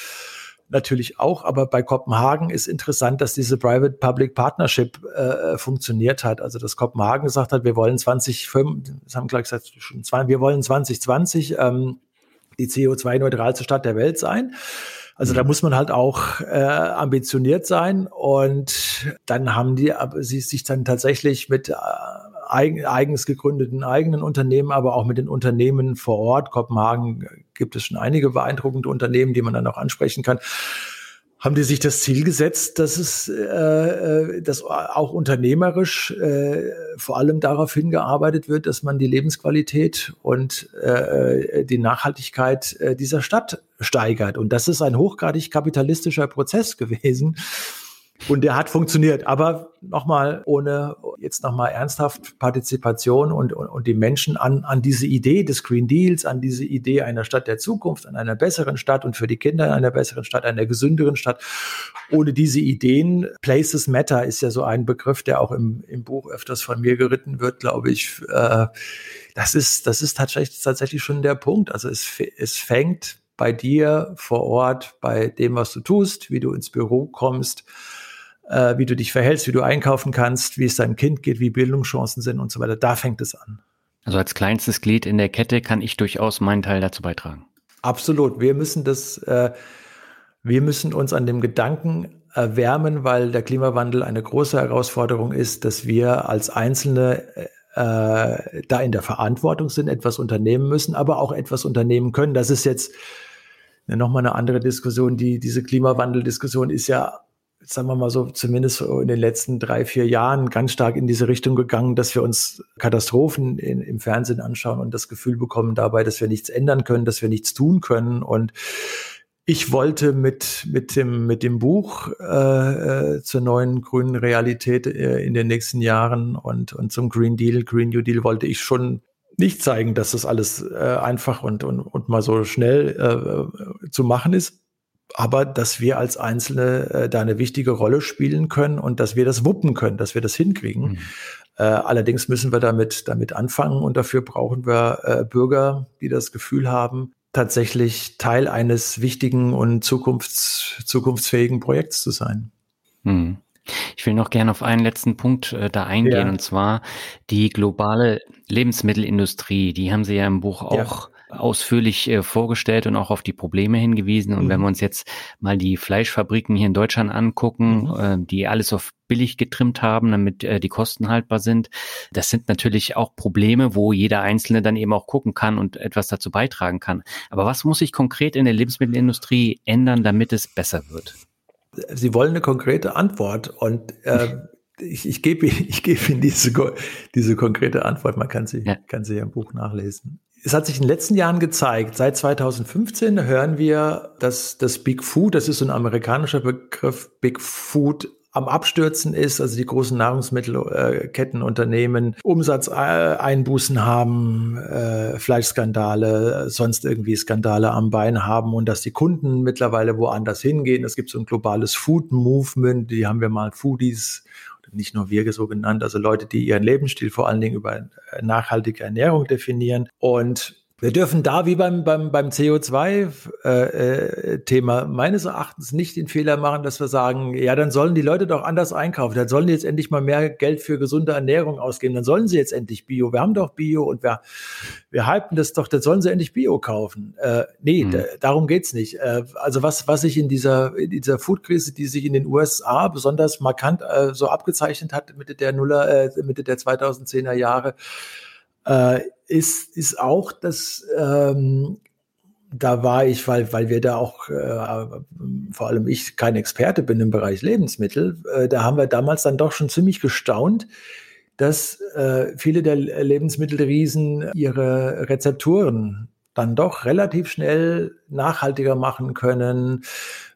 natürlich auch, aber bei Kopenhagen ist interessant, dass diese Private-Public Partnership äh, funktioniert hat. Also dass Kopenhagen gesagt hat, wir wollen 20, das haben gleich gesagt, schon zwei, wir wollen 2020 ähm, die CO2-neutralste Stadt der Welt sein. Also da mhm. muss man halt auch äh, ambitioniert sein und dann haben die aber sie sich dann tatsächlich mit äh, eigen, eigens gegründeten eigenen Unternehmen, aber auch mit den Unternehmen vor Ort. Kopenhagen gibt es schon einige beeindruckende Unternehmen, die man dann auch ansprechen kann haben die sich das Ziel gesetzt, dass es, äh, äh dass auch unternehmerisch äh, vor allem darauf hingearbeitet wird, dass man die Lebensqualität und äh, die Nachhaltigkeit äh, dieser Stadt steigert. Und das ist ein hochgradig kapitalistischer Prozess gewesen. Und der hat funktioniert. Aber nochmal, ohne jetzt nochmal ernsthaft Partizipation und, und, und die Menschen an, an diese Idee des Green Deals, an diese Idee einer Stadt der Zukunft, an einer besseren Stadt und für die Kinder einer besseren Stadt, einer gesünderen Stadt. Ohne diese Ideen, Places Matter ist ja so ein Begriff, der auch im, im Buch öfters von mir geritten wird, glaube ich. Äh, das ist, das ist tatsächlich, tatsächlich schon der Punkt. Also es, es fängt bei dir vor Ort, bei dem, was du tust, wie du ins Büro kommst, äh, wie du dich verhältst, wie du einkaufen kannst, wie es deinem Kind geht, wie Bildungschancen sind und so weiter. Da fängt es an. Also als kleinstes Glied in der Kette kann ich durchaus meinen Teil dazu beitragen. Absolut. Wir müssen das, äh, wir müssen uns an dem Gedanken erwärmen, weil der Klimawandel eine große Herausforderung ist, dass wir als Einzelne äh, da in der Verantwortung sind, etwas unternehmen müssen, aber auch etwas unternehmen können. Das ist jetzt nochmal eine andere Diskussion. Die, diese Klimawandeldiskussion ist ja sagen wir mal so, zumindest in den letzten drei, vier Jahren ganz stark in diese Richtung gegangen, dass wir uns Katastrophen in, im Fernsehen anschauen und das Gefühl bekommen dabei, dass wir nichts ändern können, dass wir nichts tun können. Und ich wollte mit, mit, dem, mit dem Buch äh, äh, zur neuen grünen Realität äh, in den nächsten Jahren und, und zum Green Deal, Green New Deal wollte ich schon nicht zeigen, dass das alles äh, einfach und, und, und mal so schnell äh, zu machen ist aber dass wir als Einzelne äh, da eine wichtige Rolle spielen können und dass wir das wuppen können, dass wir das hinkriegen. Mhm. Äh, allerdings müssen wir damit, damit anfangen und dafür brauchen wir äh, Bürger, die das Gefühl haben, tatsächlich Teil eines wichtigen und zukunfts-, zukunftsfähigen Projekts zu sein. Mhm. Ich will noch gerne auf einen letzten Punkt äh, da eingehen, ja. und zwar die globale Lebensmittelindustrie. Die haben Sie ja im Buch auch ausführlich äh, vorgestellt und auch auf die Probleme hingewiesen. Und mhm. wenn wir uns jetzt mal die Fleischfabriken hier in Deutschland angucken, mhm. äh, die alles auf billig getrimmt haben, damit äh, die Kosten haltbar sind, das sind natürlich auch Probleme, wo jeder Einzelne dann eben auch gucken kann und etwas dazu beitragen kann. Aber was muss sich konkret in der Lebensmittelindustrie ändern, damit es besser wird? Sie wollen eine konkrete Antwort und äh, [LAUGHS] ich, ich gebe ich gebe Ihnen diese, diese konkrete Antwort. Man kann sie, ja. kann sie ja im Buch nachlesen es hat sich in den letzten Jahren gezeigt, seit 2015 hören wir, dass das Big Food, das ist so ein amerikanischer Begriff, Big Food am Abstürzen ist, also die großen Nahrungsmittelkettenunternehmen Umsatzeinbußen haben, äh, Fleischskandale, sonst irgendwie Skandale am Bein haben und dass die Kunden mittlerweile woanders hingehen. Es gibt so ein globales Food Movement, die haben wir mal Foodies nicht nur wir so genannt, also Leute, die ihren Lebensstil vor allen Dingen über nachhaltige Ernährung definieren. Und wir dürfen da wie beim, beim, beim CO2-Thema äh, äh meines Erachtens nicht den Fehler machen, dass wir sagen, ja, dann sollen die Leute doch anders einkaufen. Dann sollen die jetzt endlich mal mehr Geld für gesunde Ernährung ausgeben. Dann sollen sie jetzt endlich Bio. Wir haben doch Bio und wir, wir hypen das doch, dann sollen sie endlich Bio kaufen. Äh, nee, mhm. darum geht's nicht. Äh, also was, was sich in dieser, in dieser Food-Krise, die sich in den USA besonders markant äh, so abgezeichnet hat, Mitte der Nuller, äh, Mitte der 2010er Jahre, äh, ist, ist auch, dass ähm, da war ich, weil, weil wir da auch, äh, vor allem ich, kein Experte bin im Bereich Lebensmittel, äh, da haben wir damals dann doch schon ziemlich gestaunt, dass äh, viele der Lebensmittelriesen ihre Rezepturen dann doch relativ schnell nachhaltiger machen können,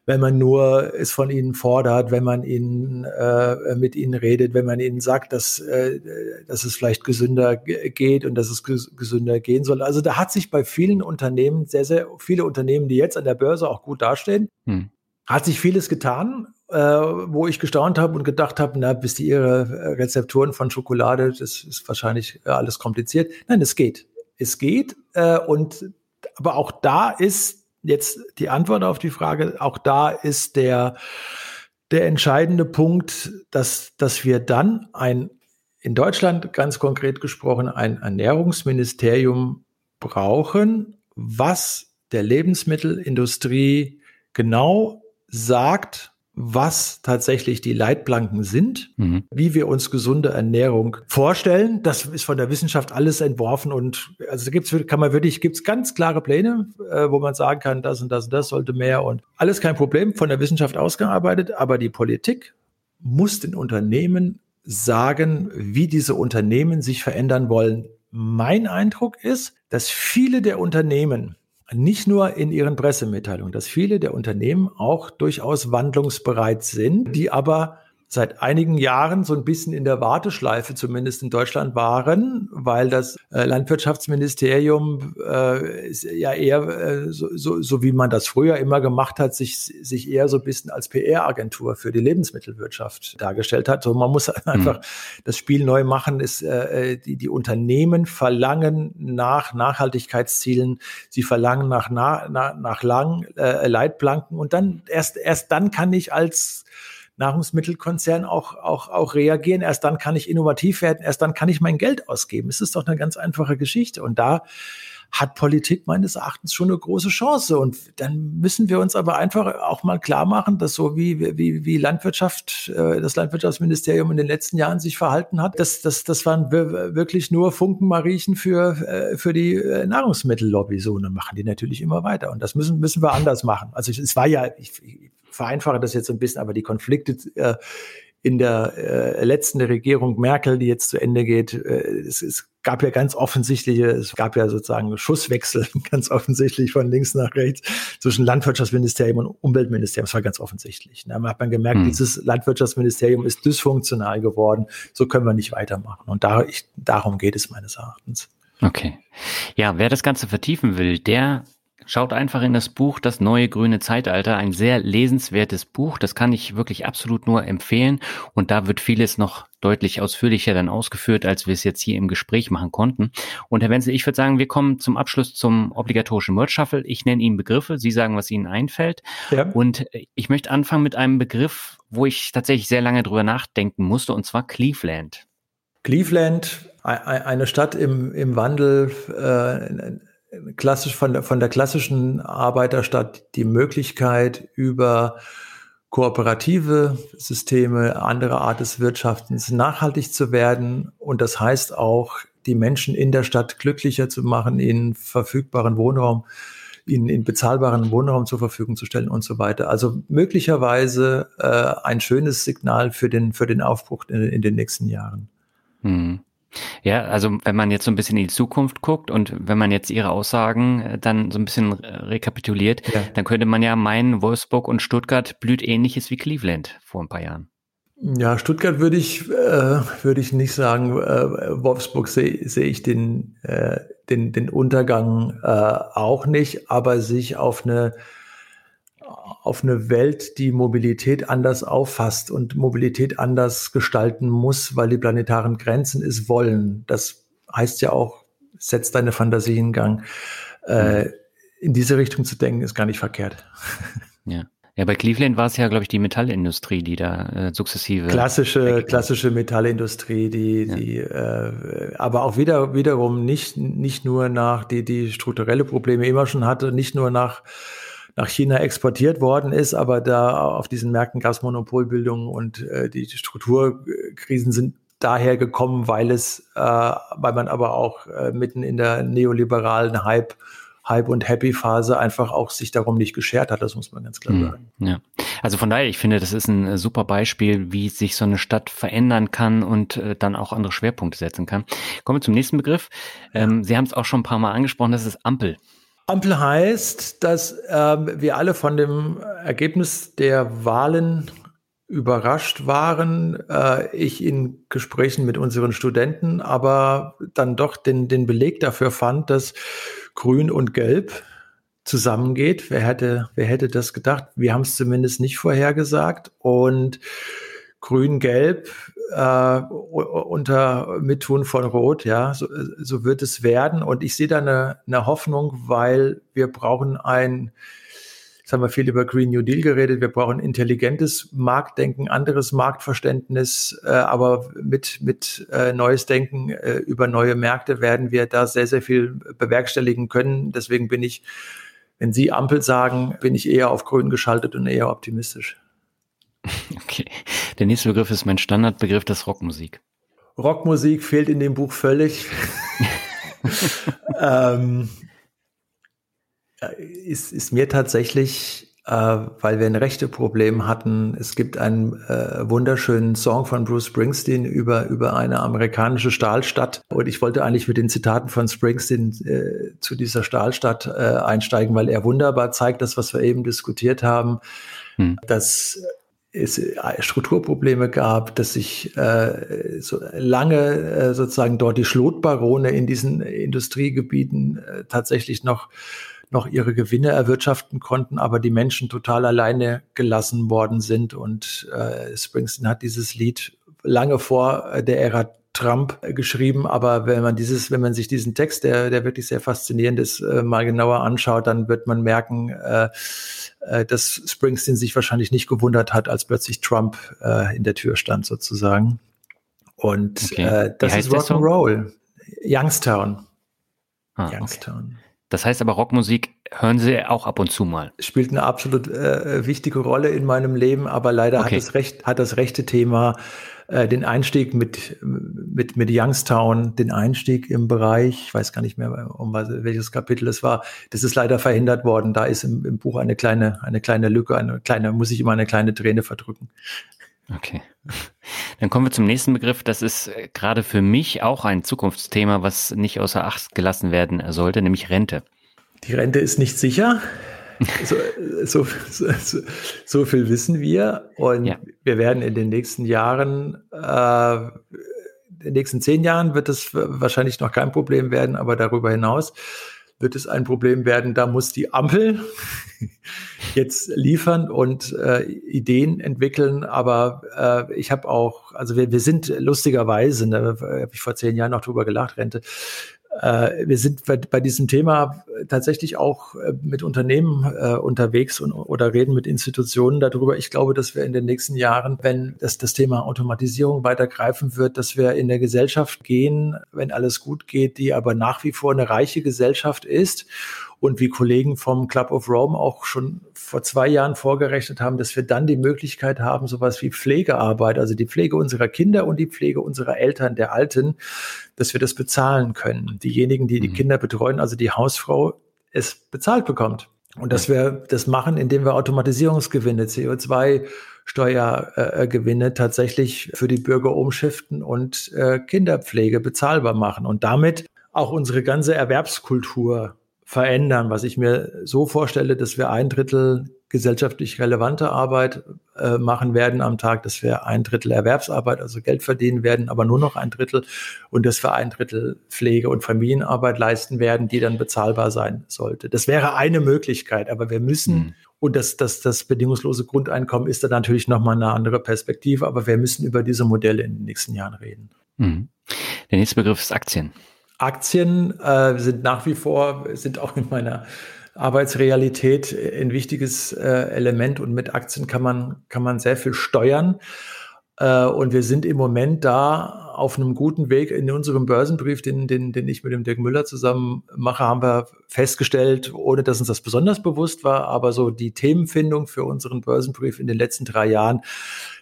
wenn man nur es von ihnen fordert, wenn man ihnen äh, mit ihnen redet, wenn man ihnen sagt, dass, äh, dass es vielleicht gesünder geht und dass es gesünder gehen soll. Also da hat sich bei vielen Unternehmen, sehr, sehr viele Unternehmen, die jetzt an der Börse auch gut dastehen, hm. hat sich vieles getan, äh, wo ich gestaunt habe und gedacht habe, na, bis die ihre Rezepturen von Schokolade, das ist wahrscheinlich alles kompliziert. Nein, es geht. Es geht. Äh, und aber auch da ist jetzt die Antwort auf die Frage, auch da ist der, der entscheidende Punkt, dass, dass wir dann ein, in Deutschland ganz konkret gesprochen, ein Ernährungsministerium brauchen, was der Lebensmittelindustrie genau sagt, was tatsächlich die Leitplanken sind, mhm. wie wir uns gesunde Ernährung vorstellen. Das ist von der Wissenschaft alles entworfen und also gibt's kann man wirklich gibt's ganz klare Pläne, äh, wo man sagen kann, das und das und das sollte mehr und alles kein Problem von der Wissenschaft ausgearbeitet, aber die Politik muss den Unternehmen sagen, wie diese Unternehmen sich verändern wollen. Mein Eindruck ist, dass viele der Unternehmen nicht nur in ihren Pressemitteilungen, dass viele der Unternehmen auch durchaus wandlungsbereit sind, die aber seit einigen Jahren so ein bisschen in der Warteschleife, zumindest in Deutschland, waren, weil das äh, Landwirtschaftsministerium äh, ja eher, äh, so, so, so wie man das früher immer gemacht hat, sich, sich eher so ein bisschen als PR-Agentur für die Lebensmittelwirtschaft dargestellt hat. So, man muss einfach mhm. das Spiel neu machen, ist, äh, äh, die, die Unternehmen verlangen nach Nachhaltigkeitszielen, sie verlangen nach, nach, nach lang äh, Leitplanken und dann erst, erst dann kann ich als Nahrungsmittelkonzern auch, auch, auch reagieren. Erst dann kann ich innovativ werden, erst dann kann ich mein Geld ausgeben. Es ist doch eine ganz einfache Geschichte. Und da hat Politik meines Erachtens schon eine große Chance. Und dann müssen wir uns aber einfach auch mal klar machen, dass so wie, wie, wie Landwirtschaft, äh, das Landwirtschaftsministerium in den letzten Jahren sich verhalten hat, das, das, das waren wirklich nur Funkenmariechen für, äh, für die äh, Nahrungsmittellobby. So, und dann machen die natürlich immer weiter. Und das müssen, müssen wir anders machen. Also es war ja, ich, vereinfache das jetzt ein bisschen, aber die Konflikte äh, in der äh, letzten Regierung Merkel, die jetzt zu Ende geht, äh, es, es gab ja ganz offensichtliche, es gab ja sozusagen Schusswechsel, [LAUGHS] ganz offensichtlich von links nach rechts zwischen Landwirtschaftsministerium und Umweltministerium. Das war ganz offensichtlich. Da hat man gemerkt, hm. dieses Landwirtschaftsministerium ist dysfunktional geworden. So können wir nicht weitermachen. Und da, ich, darum geht es meines Erachtens. Okay. Ja, wer das Ganze vertiefen will, der Schaut einfach in das Buch Das neue grüne Zeitalter, ein sehr lesenswertes Buch. Das kann ich wirklich absolut nur empfehlen. Und da wird vieles noch deutlich ausführlicher dann ausgeführt, als wir es jetzt hier im Gespräch machen konnten. Und Herr Wenzel, ich würde sagen, wir kommen zum Abschluss zum obligatorischen Word Shuffle. Ich nenne Ihnen Begriffe, Sie sagen, was Ihnen einfällt. Ja. Und ich möchte anfangen mit einem Begriff, wo ich tatsächlich sehr lange drüber nachdenken musste, und zwar Cleveland. Cleveland, eine Stadt im, im Wandel, äh, klassisch von der, von der klassischen Arbeiterstadt die Möglichkeit über kooperative Systeme, andere Art des Wirtschaftens nachhaltig zu werden. Und das heißt auch, die Menschen in der Stadt glücklicher zu machen, ihnen verfügbaren Wohnraum, ihnen in bezahlbaren Wohnraum zur Verfügung zu stellen und so weiter. Also möglicherweise äh, ein schönes Signal für den, für den Aufbruch in, in den nächsten Jahren. Hm. Ja, also wenn man jetzt so ein bisschen in die Zukunft guckt und wenn man jetzt Ihre Aussagen äh, dann so ein bisschen rekapituliert, ja. dann könnte man ja meinen, Wolfsburg und Stuttgart blüht ähnliches wie Cleveland vor ein paar Jahren. Ja, Stuttgart würde ich, äh, würde ich nicht sagen. Äh, Wolfsburg sehe seh ich den, äh, den, den Untergang äh, auch nicht, aber sich auf eine, auf eine Welt, die Mobilität anders auffasst und Mobilität anders gestalten muss, weil die planetaren Grenzen es wollen. Das heißt ja auch, setzt deine Fantasie in Gang. Äh, in diese Richtung zu denken, ist gar nicht verkehrt. [LAUGHS] Ja. Ja, bei Cleveland war es ja, glaube ich, die Metallindustrie, die da äh, sukzessive. Klassische, klassische Metallindustrie, die, ja. die äh, aber auch wieder wiederum nicht, nicht nur nach, die, die strukturelle Probleme immer schon hatte, nicht nur nach nach China exportiert worden ist, aber da auf diesen Märkten gab es Monopolbildung und äh, die Strukturkrisen sind daher gekommen, weil es, äh, weil man aber auch äh, mitten in der neoliberalen Hype Hype- und Happy-Phase einfach auch sich darum nicht geschert hat. Das muss man ganz klar hm, sagen. Ja. Also von daher, ich finde, das ist ein äh, super Beispiel, wie sich so eine Stadt verändern kann und äh, dann auch andere Schwerpunkte setzen kann. Kommen wir zum nächsten Begriff. Ähm, Sie haben es auch schon ein paar Mal angesprochen, das ist Ampel. Ampel heißt, dass ähm, wir alle von dem Ergebnis der Wahlen überrascht waren. Äh, ich in Gesprächen mit unseren Studenten aber dann doch den, den Beleg dafür fand, dass Grün und Gelb zusammengeht. Wer hätte, wer hätte das gedacht? Wir haben es zumindest nicht vorhergesagt. Und Grün-Gelb äh, unter Mittun von Rot, ja, so, so wird es werden. Und ich sehe da eine, eine Hoffnung, weil wir brauchen ein Jetzt haben wir viel über Green New Deal geredet. Wir brauchen intelligentes Marktdenken, anderes Marktverständnis, äh, aber mit, mit äh, neues Denken äh, über neue Märkte werden wir da sehr, sehr viel bewerkstelligen können. Deswegen bin ich, wenn Sie Ampel sagen, bin ich eher auf Grün geschaltet und eher optimistisch. [LAUGHS] Okay. Der nächste Begriff ist mein Standardbegriff, das Rockmusik. Rockmusik fehlt in dem Buch völlig. [LAUGHS] ähm, äh, ist, ist mir tatsächlich, äh, weil wir ein Rechteproblem hatten. Es gibt einen äh, wunderschönen Song von Bruce Springsteen über, über eine amerikanische Stahlstadt. Und ich wollte eigentlich mit den Zitaten von Springsteen äh, zu dieser Stahlstadt äh, einsteigen, weil er wunderbar zeigt, das, was wir eben diskutiert haben, hm. dass es äh, Strukturprobleme gab, dass sich äh, so lange äh, sozusagen dort die Schlotbarone in diesen Industriegebieten äh, tatsächlich noch noch ihre Gewinne erwirtschaften konnten, aber die Menschen total alleine gelassen worden sind. Und äh, Springsteen hat dieses Lied lange vor äh, der Ära Trump äh, geschrieben, aber wenn man dieses, wenn man sich diesen Text, der, der wirklich sehr faszinierend ist, äh, mal genauer anschaut, dann wird man merken, äh, äh, dass Springsteen sich wahrscheinlich nicht gewundert hat, als plötzlich Trump äh, in der Tür stand sozusagen. Und okay. äh, das ist Rock'n'Roll. Youngstown. Ah, Youngstown. Okay. Das heißt aber, Rockmusik hören Sie auch ab und zu mal. Spielt eine absolut wichtige Rolle in meinem Leben, aber leider okay. hat, das Recht, hat das rechte Thema äh, den Einstieg mit, mit, mit Youngstown, den Einstieg im Bereich, ich weiß gar nicht mehr, um welches Kapitel es war, das ist leider verhindert worden. Da ist im, im Buch eine kleine, eine kleine Lücke, eine kleine, muss ich immer eine kleine Träne verdrücken. Okay. [LAUGHS] Dann kommen wir zum nächsten Begriff. Das ist äh, gerade für mich auch ein Zukunftsthema, was nicht außer Acht gelassen werden sollte, nämlich Rente. Die Rente ist nicht sicher. So, so, so, so, viel wissen wir. Und ja. wir werden in den nächsten Jahren, äh, in den nächsten zehn Jahren wird es wahrscheinlich noch kein Problem werden, aber darüber hinaus wird es ein Problem werden. Da muss die Ampel [LAUGHS] jetzt liefern und äh, Ideen entwickeln. Aber äh, ich habe auch, also wir, wir sind lustigerweise, da habe ich vor zehn Jahren noch drüber gelacht, Rente, wir sind bei, bei, diesem Thema tatsächlich auch äh, mit Unternehmen äh, unterwegs und, oder reden mit Institutionen darüber. Ich glaube, dass wir in den nächsten Jahren, wenn das, das Thema Automatisierung weitergreifen wird, dass wir in der Gesellschaft gehen, wenn alles gut geht, die aber nach wie vor eine reiche Gesellschaft ist und wie Kollegen vom Club of Rome auch schon vor zwei Jahren vorgerechnet haben, dass wir dann die Möglichkeit haben, sowas wie Pflegearbeit, also die Pflege unserer Kinder und die Pflege unserer Eltern, der Alten, dass wir das bezahlen können. Diejenigen, die die mhm. Kinder betreuen, also die Hausfrau, es bezahlt bekommt. Und dass wir das machen, indem wir Automatisierungsgewinne, CO2 Steuergewinne äh, tatsächlich für die Bürger umschiften und äh, Kinderpflege bezahlbar machen und damit auch unsere ganze Erwerbskultur verändern, was ich mir so vorstelle, dass wir ein Drittel gesellschaftlich relevante Arbeit äh, machen werden am Tag, dass wir ein Drittel Erwerbsarbeit, also Geld verdienen werden, aber nur noch ein Drittel und dass wir ein Drittel Pflege und Familienarbeit leisten werden, die dann bezahlbar sein sollte. Das wäre eine Möglichkeit, aber wir müssen mhm. Und das, das, das bedingungslose Grundeinkommen ist dann natürlich nochmal eine andere Perspektive, aber wir müssen über diese Modelle in den nächsten Jahren reden. Mhm. Der nächste Begriff ist Aktien. Aktien äh, sind nach wie vor, sind auch in meiner Arbeitsrealität ein wichtiges äh, Element und mit Aktien kann man, kann man sehr viel steuern. Äh, und wir sind im Moment da auf einem guten Weg. In unserem Börsenbrief, den, den, den ich mit dem Dirk Müller zusammen mache, haben wir festgestellt, ohne dass uns das besonders bewusst war, aber so die Themenfindung für unseren Börsenbrief in den letzten drei Jahren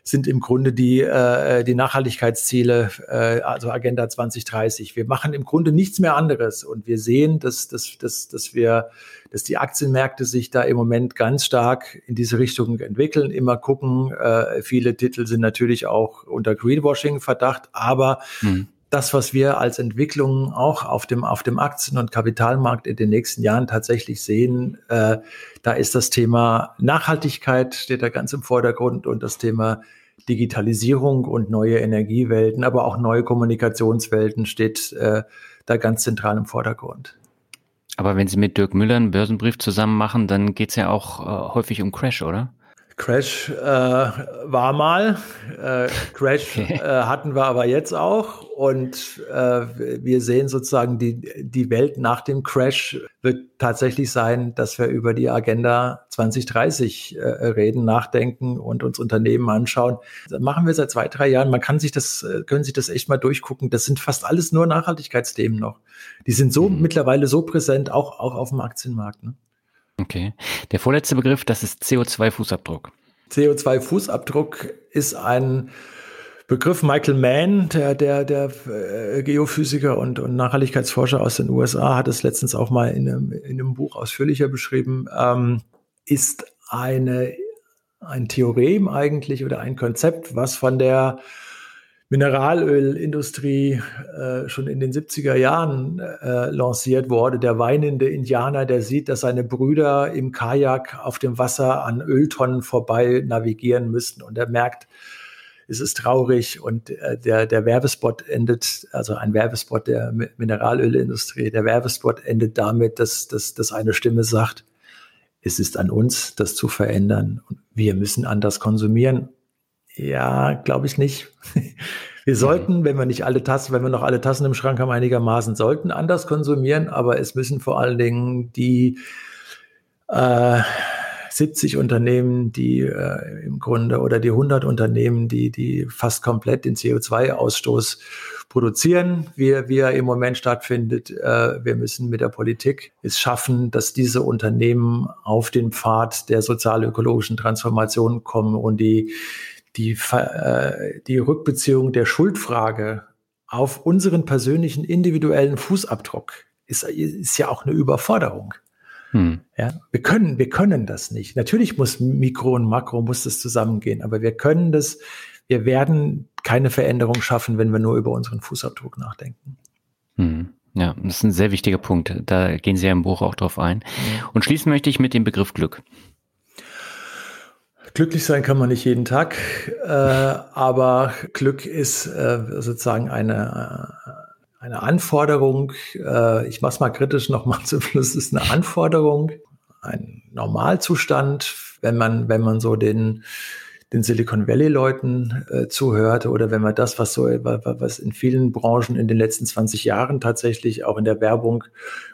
sind im Grunde die, äh, die Nachhaltigkeitsziele, äh, also Agenda 2030. Wir machen im Grunde nichts mehr anderes und wir sehen, dass, dass, dass, dass wir, dass die Aktienmärkte sich da im Moment ganz stark in diese Richtung entwickeln. Immer gucken, äh, viele Titel sind natürlich auch unter Greenwashing Verdacht, aber mhm das, was wir als Entwicklung auch auf dem, auf dem Aktien- und Kapitalmarkt in den nächsten Jahren tatsächlich sehen, äh, da ist das Thema Nachhaltigkeit steht da ganz im Vordergrund und das Thema Digitalisierung und neue Energiewelten, aber auch neue Kommunikationswelten steht äh, da ganz zentral im Vordergrund. Aber wenn Sie mit Dirk Müller einen Börsenbrief zusammen machen, dann geht es ja auch äh, häufig um Crash, oder? Crash äh, war mal, äh, Crash [LAUGHS] äh, hatten wir aber jetzt auch und äh, wir sehen sozusagen die, die Welt nach dem Crash wird tatsächlich sein, dass wir über die Agenda 2030 äh, reden, nachdenken und uns Unternehmen anschauen. Das machen wir seit zwei, drei Jahren. Man kann sich das, äh, können sich das echt mal durchgucken. Das sind fast alles nur Nachhaltigkeitsthemen noch. Die sind so mhm. mittlerweile so präsent, auch, auch auf dem Aktienmarkt. Ne? Okay. Der vorletzte Begriff, das ist CO2-Fußabdruck. CO2-Fußabdruck ist ein Begriff Michael Mann, der, der, der äh, Geophysiker und, und Nachhaltigkeitsforscher aus den USA, hat es letztens auch mal in einem, in einem Buch ausführlicher beschrieben, ähm, ist eine, ein Theorem eigentlich oder ein Konzept, was von der Mineralölindustrie äh, schon in den 70er Jahren äh, lanciert wurde. Der weinende Indianer, der sieht, dass seine Brüder im Kajak auf dem Wasser an Öltonnen vorbei navigieren müssten und er merkt, es ist traurig und äh, der, der Werbespot endet, also ein Werbespot der Mineralölindustrie, der Werbespot endet damit, dass, dass, dass eine Stimme sagt, es ist an uns, das zu verändern. Wir müssen anders konsumieren. Ja, glaube ich nicht. [LAUGHS] Wir sollten, wenn wir nicht alle Tassen, wenn wir noch alle Tassen im Schrank haben, einigermaßen sollten anders konsumieren, aber es müssen vor allen Dingen die äh, 70 Unternehmen, die äh, im Grunde oder die 100 Unternehmen, die, die fast komplett den CO2-Ausstoß produzieren, wie, wie er im Moment stattfindet. Äh, wir müssen mit der Politik es schaffen, dass diese Unternehmen auf den Pfad der sozial-ökologischen Transformation kommen und die die, äh, die Rückbeziehung der Schuldfrage auf unseren persönlichen individuellen Fußabdruck ist, ist ja auch eine Überforderung. Hm. Ja, wir können, wir können das nicht. Natürlich muss Mikro und Makro muss das zusammengehen, aber wir können das, wir werden keine Veränderung schaffen, wenn wir nur über unseren Fußabdruck nachdenken. Hm. Ja, das ist ein sehr wichtiger Punkt. Da gehen Sie ja im Buch auch drauf ein. Und schließen möchte ich mit dem Begriff Glück. Glücklich sein kann man nicht jeden Tag, äh, aber Glück ist äh, sozusagen eine, äh, eine Anforderung. Äh, ich mache es mal kritisch nochmal [LAUGHS] zum Schluss. Ist eine Anforderung, ein Normalzustand, wenn man, wenn man so den den Silicon Valley Leuten äh, zuhört oder wenn man das, was so, was in vielen Branchen in den letzten 20 Jahren tatsächlich auch in der Werbung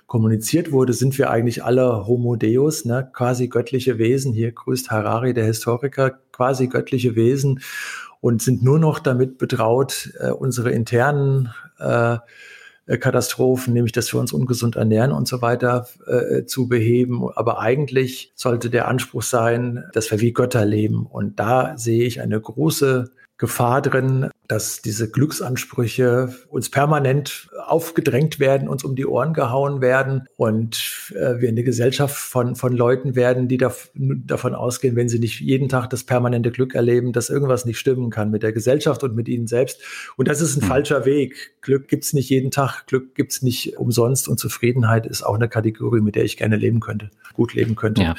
kommuniziert wurde, sind wir eigentlich alle Homo Deus, ne? quasi göttliche Wesen. Hier grüßt Harari, der Historiker, quasi göttliche Wesen und sind nur noch damit betraut, äh, unsere internen äh, Katastrophen, nämlich dass wir uns ungesund ernähren und so weiter, äh, zu beheben. Aber eigentlich sollte der Anspruch sein, dass wir wie Götter leben. Und da sehe ich eine große Gefahr drin, dass diese Glücksansprüche uns permanent aufgedrängt werden, uns um die Ohren gehauen werden und äh, wir eine Gesellschaft von, von Leuten werden, die da, davon ausgehen, wenn sie nicht jeden Tag das permanente Glück erleben, dass irgendwas nicht stimmen kann mit der Gesellschaft und mit ihnen selbst. Und das ist ein mhm. falscher Weg. Glück gibt's nicht jeden Tag, Glück gibt's nicht umsonst und Zufriedenheit ist auch eine Kategorie, mit der ich gerne leben könnte, gut leben könnte. Ja.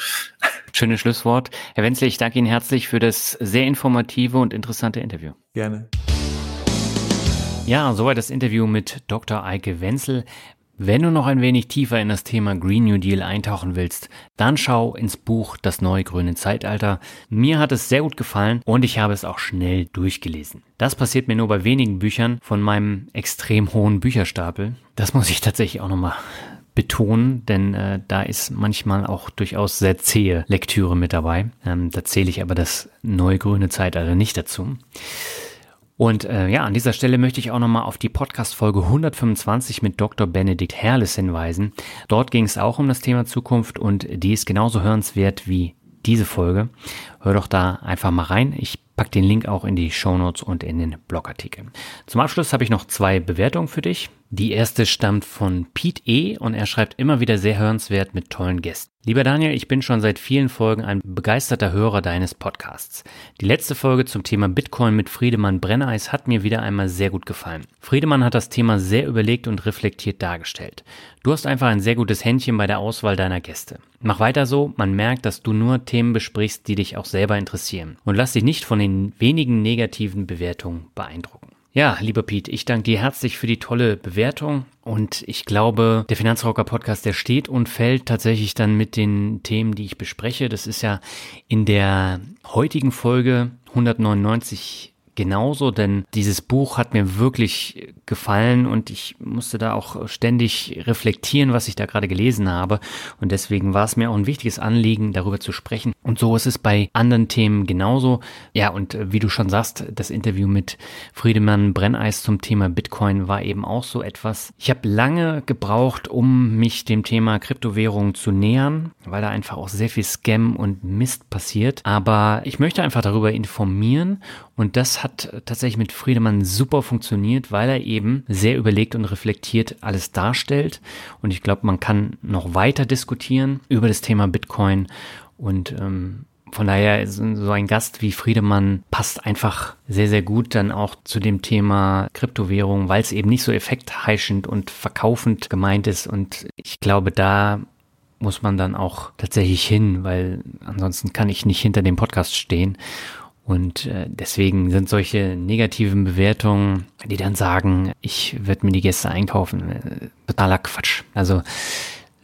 Schönes Schlusswort. Herr Wenzel, ich danke Ihnen herzlich für das sehr informative und interessante Interview. Gerne. Ja, soweit das Interview mit Dr. Eike Wenzel. Wenn du noch ein wenig tiefer in das Thema Green New Deal eintauchen willst, dann schau ins Buch Das neue grüne Zeitalter. Mir hat es sehr gut gefallen und ich habe es auch schnell durchgelesen. Das passiert mir nur bei wenigen Büchern von meinem extrem hohen Bücherstapel. Das muss ich tatsächlich auch nochmal betonen, denn äh, da ist manchmal auch durchaus sehr zähe Lektüre mit dabei. Ähm, da zähle ich aber das neue grüne Zeitalter nicht dazu. Und äh, ja, an dieser Stelle möchte ich auch nochmal auf die Podcast-Folge 125 mit Dr. Benedikt Herles hinweisen. Dort ging es auch um das Thema Zukunft und die ist genauso hörenswert wie diese Folge. Hör doch da einfach mal rein. Ich pack den Link auch in die Show Notes und in den Blogartikel. Zum Abschluss habe ich noch zwei Bewertungen für dich. Die erste stammt von Pete E. und er schreibt immer wieder sehr hörenswert mit tollen Gästen. Lieber Daniel, ich bin schon seit vielen Folgen ein begeisterter Hörer deines Podcasts. Die letzte Folge zum Thema Bitcoin mit Friedemann Brenneis hat mir wieder einmal sehr gut gefallen. Friedemann hat das Thema sehr überlegt und reflektiert dargestellt. Du hast einfach ein sehr gutes Händchen bei der Auswahl deiner Gäste. Mach weiter so, man merkt, dass du nur Themen besprichst, die dich auch selber interessieren. Und lass dich nicht von den wenigen negativen Bewertungen beeindrucken. Ja, lieber Pete, ich danke dir herzlich für die tolle Bewertung und ich glaube, der Finanzrocker Podcast, der steht und fällt tatsächlich dann mit den Themen, die ich bespreche. Das ist ja in der heutigen Folge 199 genauso, denn dieses Buch hat mir wirklich gefallen und ich musste da auch ständig reflektieren, was ich da gerade gelesen habe. Und deswegen war es mir auch ein wichtiges Anliegen, darüber zu sprechen. Und so ist es bei anderen Themen genauso. Ja, und wie du schon sagst, das Interview mit Friedemann Brenneis zum Thema Bitcoin war eben auch so etwas. Ich habe lange gebraucht, um mich dem Thema Kryptowährungen zu nähern, weil da einfach auch sehr viel Scam und Mist passiert. Aber ich möchte einfach darüber informieren und das hat tatsächlich mit Friedemann super funktioniert, weil er eben sehr überlegt und reflektiert alles darstellt. Und ich glaube, man kann noch weiter diskutieren über das Thema Bitcoin. Und ähm, von daher so ein Gast wie Friedemann passt einfach sehr, sehr gut dann auch zu dem Thema Kryptowährung, weil es eben nicht so effektheischend und verkaufend gemeint ist. Und ich glaube, da muss man dann auch tatsächlich hin, weil ansonsten kann ich nicht hinter dem Podcast stehen. Und äh, deswegen sind solche negativen Bewertungen, die dann sagen, ich werde mir die Gäste einkaufen, äh, totaler Quatsch. Also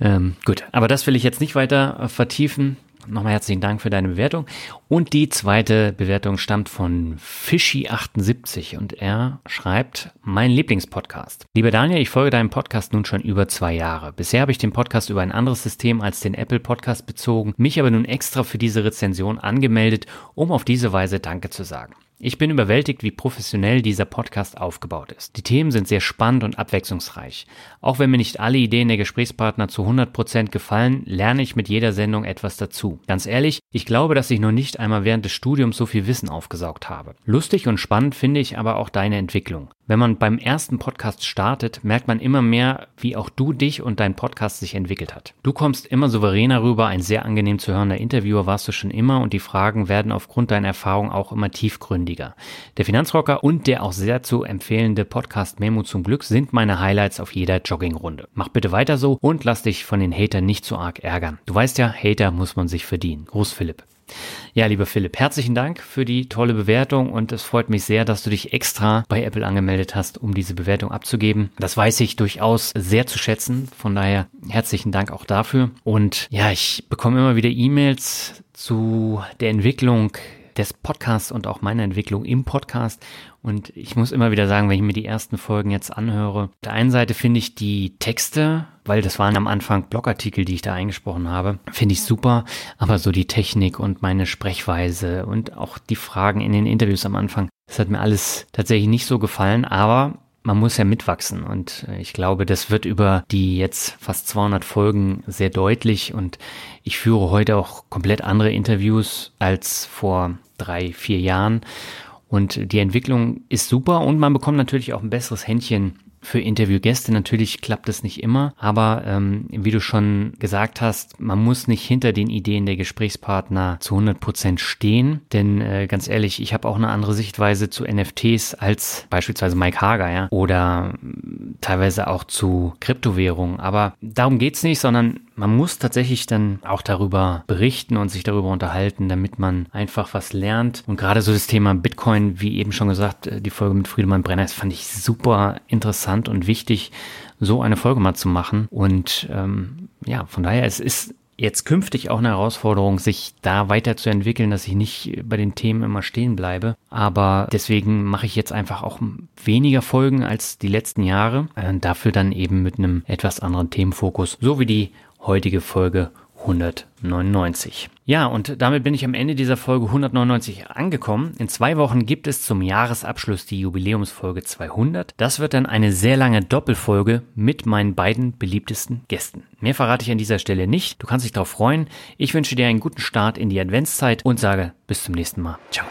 ähm, gut, aber das will ich jetzt nicht weiter äh, vertiefen. Nochmal herzlichen Dank für deine Bewertung. Und die zweite Bewertung stammt von Fischi78 und er schreibt, mein Lieblingspodcast. Lieber Daniel, ich folge deinem Podcast nun schon über zwei Jahre. Bisher habe ich den Podcast über ein anderes System als den Apple Podcast bezogen, mich aber nun extra für diese Rezension angemeldet, um auf diese Weise Danke zu sagen. Ich bin überwältigt, wie professionell dieser Podcast aufgebaut ist. Die Themen sind sehr spannend und abwechslungsreich. Auch wenn mir nicht alle Ideen der Gesprächspartner zu 100% gefallen, lerne ich mit jeder Sendung etwas dazu. Ganz ehrlich, ich glaube, dass ich noch nicht einmal während des Studiums so viel Wissen aufgesaugt habe. Lustig und spannend finde ich aber auch deine Entwicklung. Wenn man beim ersten Podcast startet, merkt man immer mehr, wie auch du dich und dein Podcast sich entwickelt hat. Du kommst immer souveräner rüber, ein sehr angenehm zu hörender Interviewer warst du schon immer und die Fragen werden aufgrund deiner Erfahrung auch immer tiefgründiger. Der Finanzrocker und der auch sehr zu empfehlende Podcast Memo zum Glück sind meine Highlights auf jeder Joggingrunde. Mach bitte weiter so und lass dich von den Hatern nicht zu arg ärgern. Du weißt ja, Hater muss man sich verdienen. Gruß Philipp. Ja, lieber Philipp, herzlichen Dank für die tolle Bewertung und es freut mich sehr, dass du dich extra bei Apple angemeldet hast, um diese Bewertung abzugeben. Das weiß ich durchaus sehr zu schätzen. Von daher herzlichen Dank auch dafür. Und ja, ich bekomme immer wieder E-Mails zu der Entwicklung des Podcasts und auch meiner Entwicklung im Podcast. Und ich muss immer wieder sagen, wenn ich mir die ersten Folgen jetzt anhöre, auf der einen Seite finde ich die Texte, weil das waren am Anfang Blogartikel, die ich da eingesprochen habe, finde ich super. Aber so die Technik und meine Sprechweise und auch die Fragen in den Interviews am Anfang, das hat mir alles tatsächlich nicht so gefallen. Aber man muss ja mitwachsen. Und ich glaube, das wird über die jetzt fast 200 Folgen sehr deutlich. Und ich führe heute auch komplett andere Interviews als vor drei, vier Jahren. Und die Entwicklung ist super. Und man bekommt natürlich auch ein besseres Händchen für Interviewgäste. Natürlich klappt es nicht immer, aber ähm, wie du schon gesagt hast, man muss nicht hinter den Ideen der Gesprächspartner zu 100 Prozent stehen, denn äh, ganz ehrlich, ich habe auch eine andere Sichtweise zu NFTs als beispielsweise Mike Hager, ja, oder äh, teilweise auch zu Kryptowährungen, aber darum geht's nicht, sondern man muss tatsächlich dann auch darüber berichten und sich darüber unterhalten, damit man einfach was lernt. Und gerade so das Thema Bitcoin, wie eben schon gesagt, äh, die Folge mit Friedemann Brenner, das fand ich super interessant und wichtig, so eine Folge mal zu machen. Und ähm, ja, von daher, es ist jetzt künftig auch eine Herausforderung, sich da weiterzuentwickeln, dass ich nicht bei den Themen immer stehen bleibe. Aber deswegen mache ich jetzt einfach auch weniger Folgen als die letzten Jahre. Äh, dafür dann eben mit einem etwas anderen Themenfokus, so wie die heutige Folge 199. Ja, und damit bin ich am Ende dieser Folge 199 angekommen. In zwei Wochen gibt es zum Jahresabschluss die Jubiläumsfolge 200. Das wird dann eine sehr lange Doppelfolge mit meinen beiden beliebtesten Gästen. Mehr verrate ich an dieser Stelle nicht. Du kannst dich darauf freuen. Ich wünsche dir einen guten Start in die Adventszeit und sage bis zum nächsten Mal. Ciao.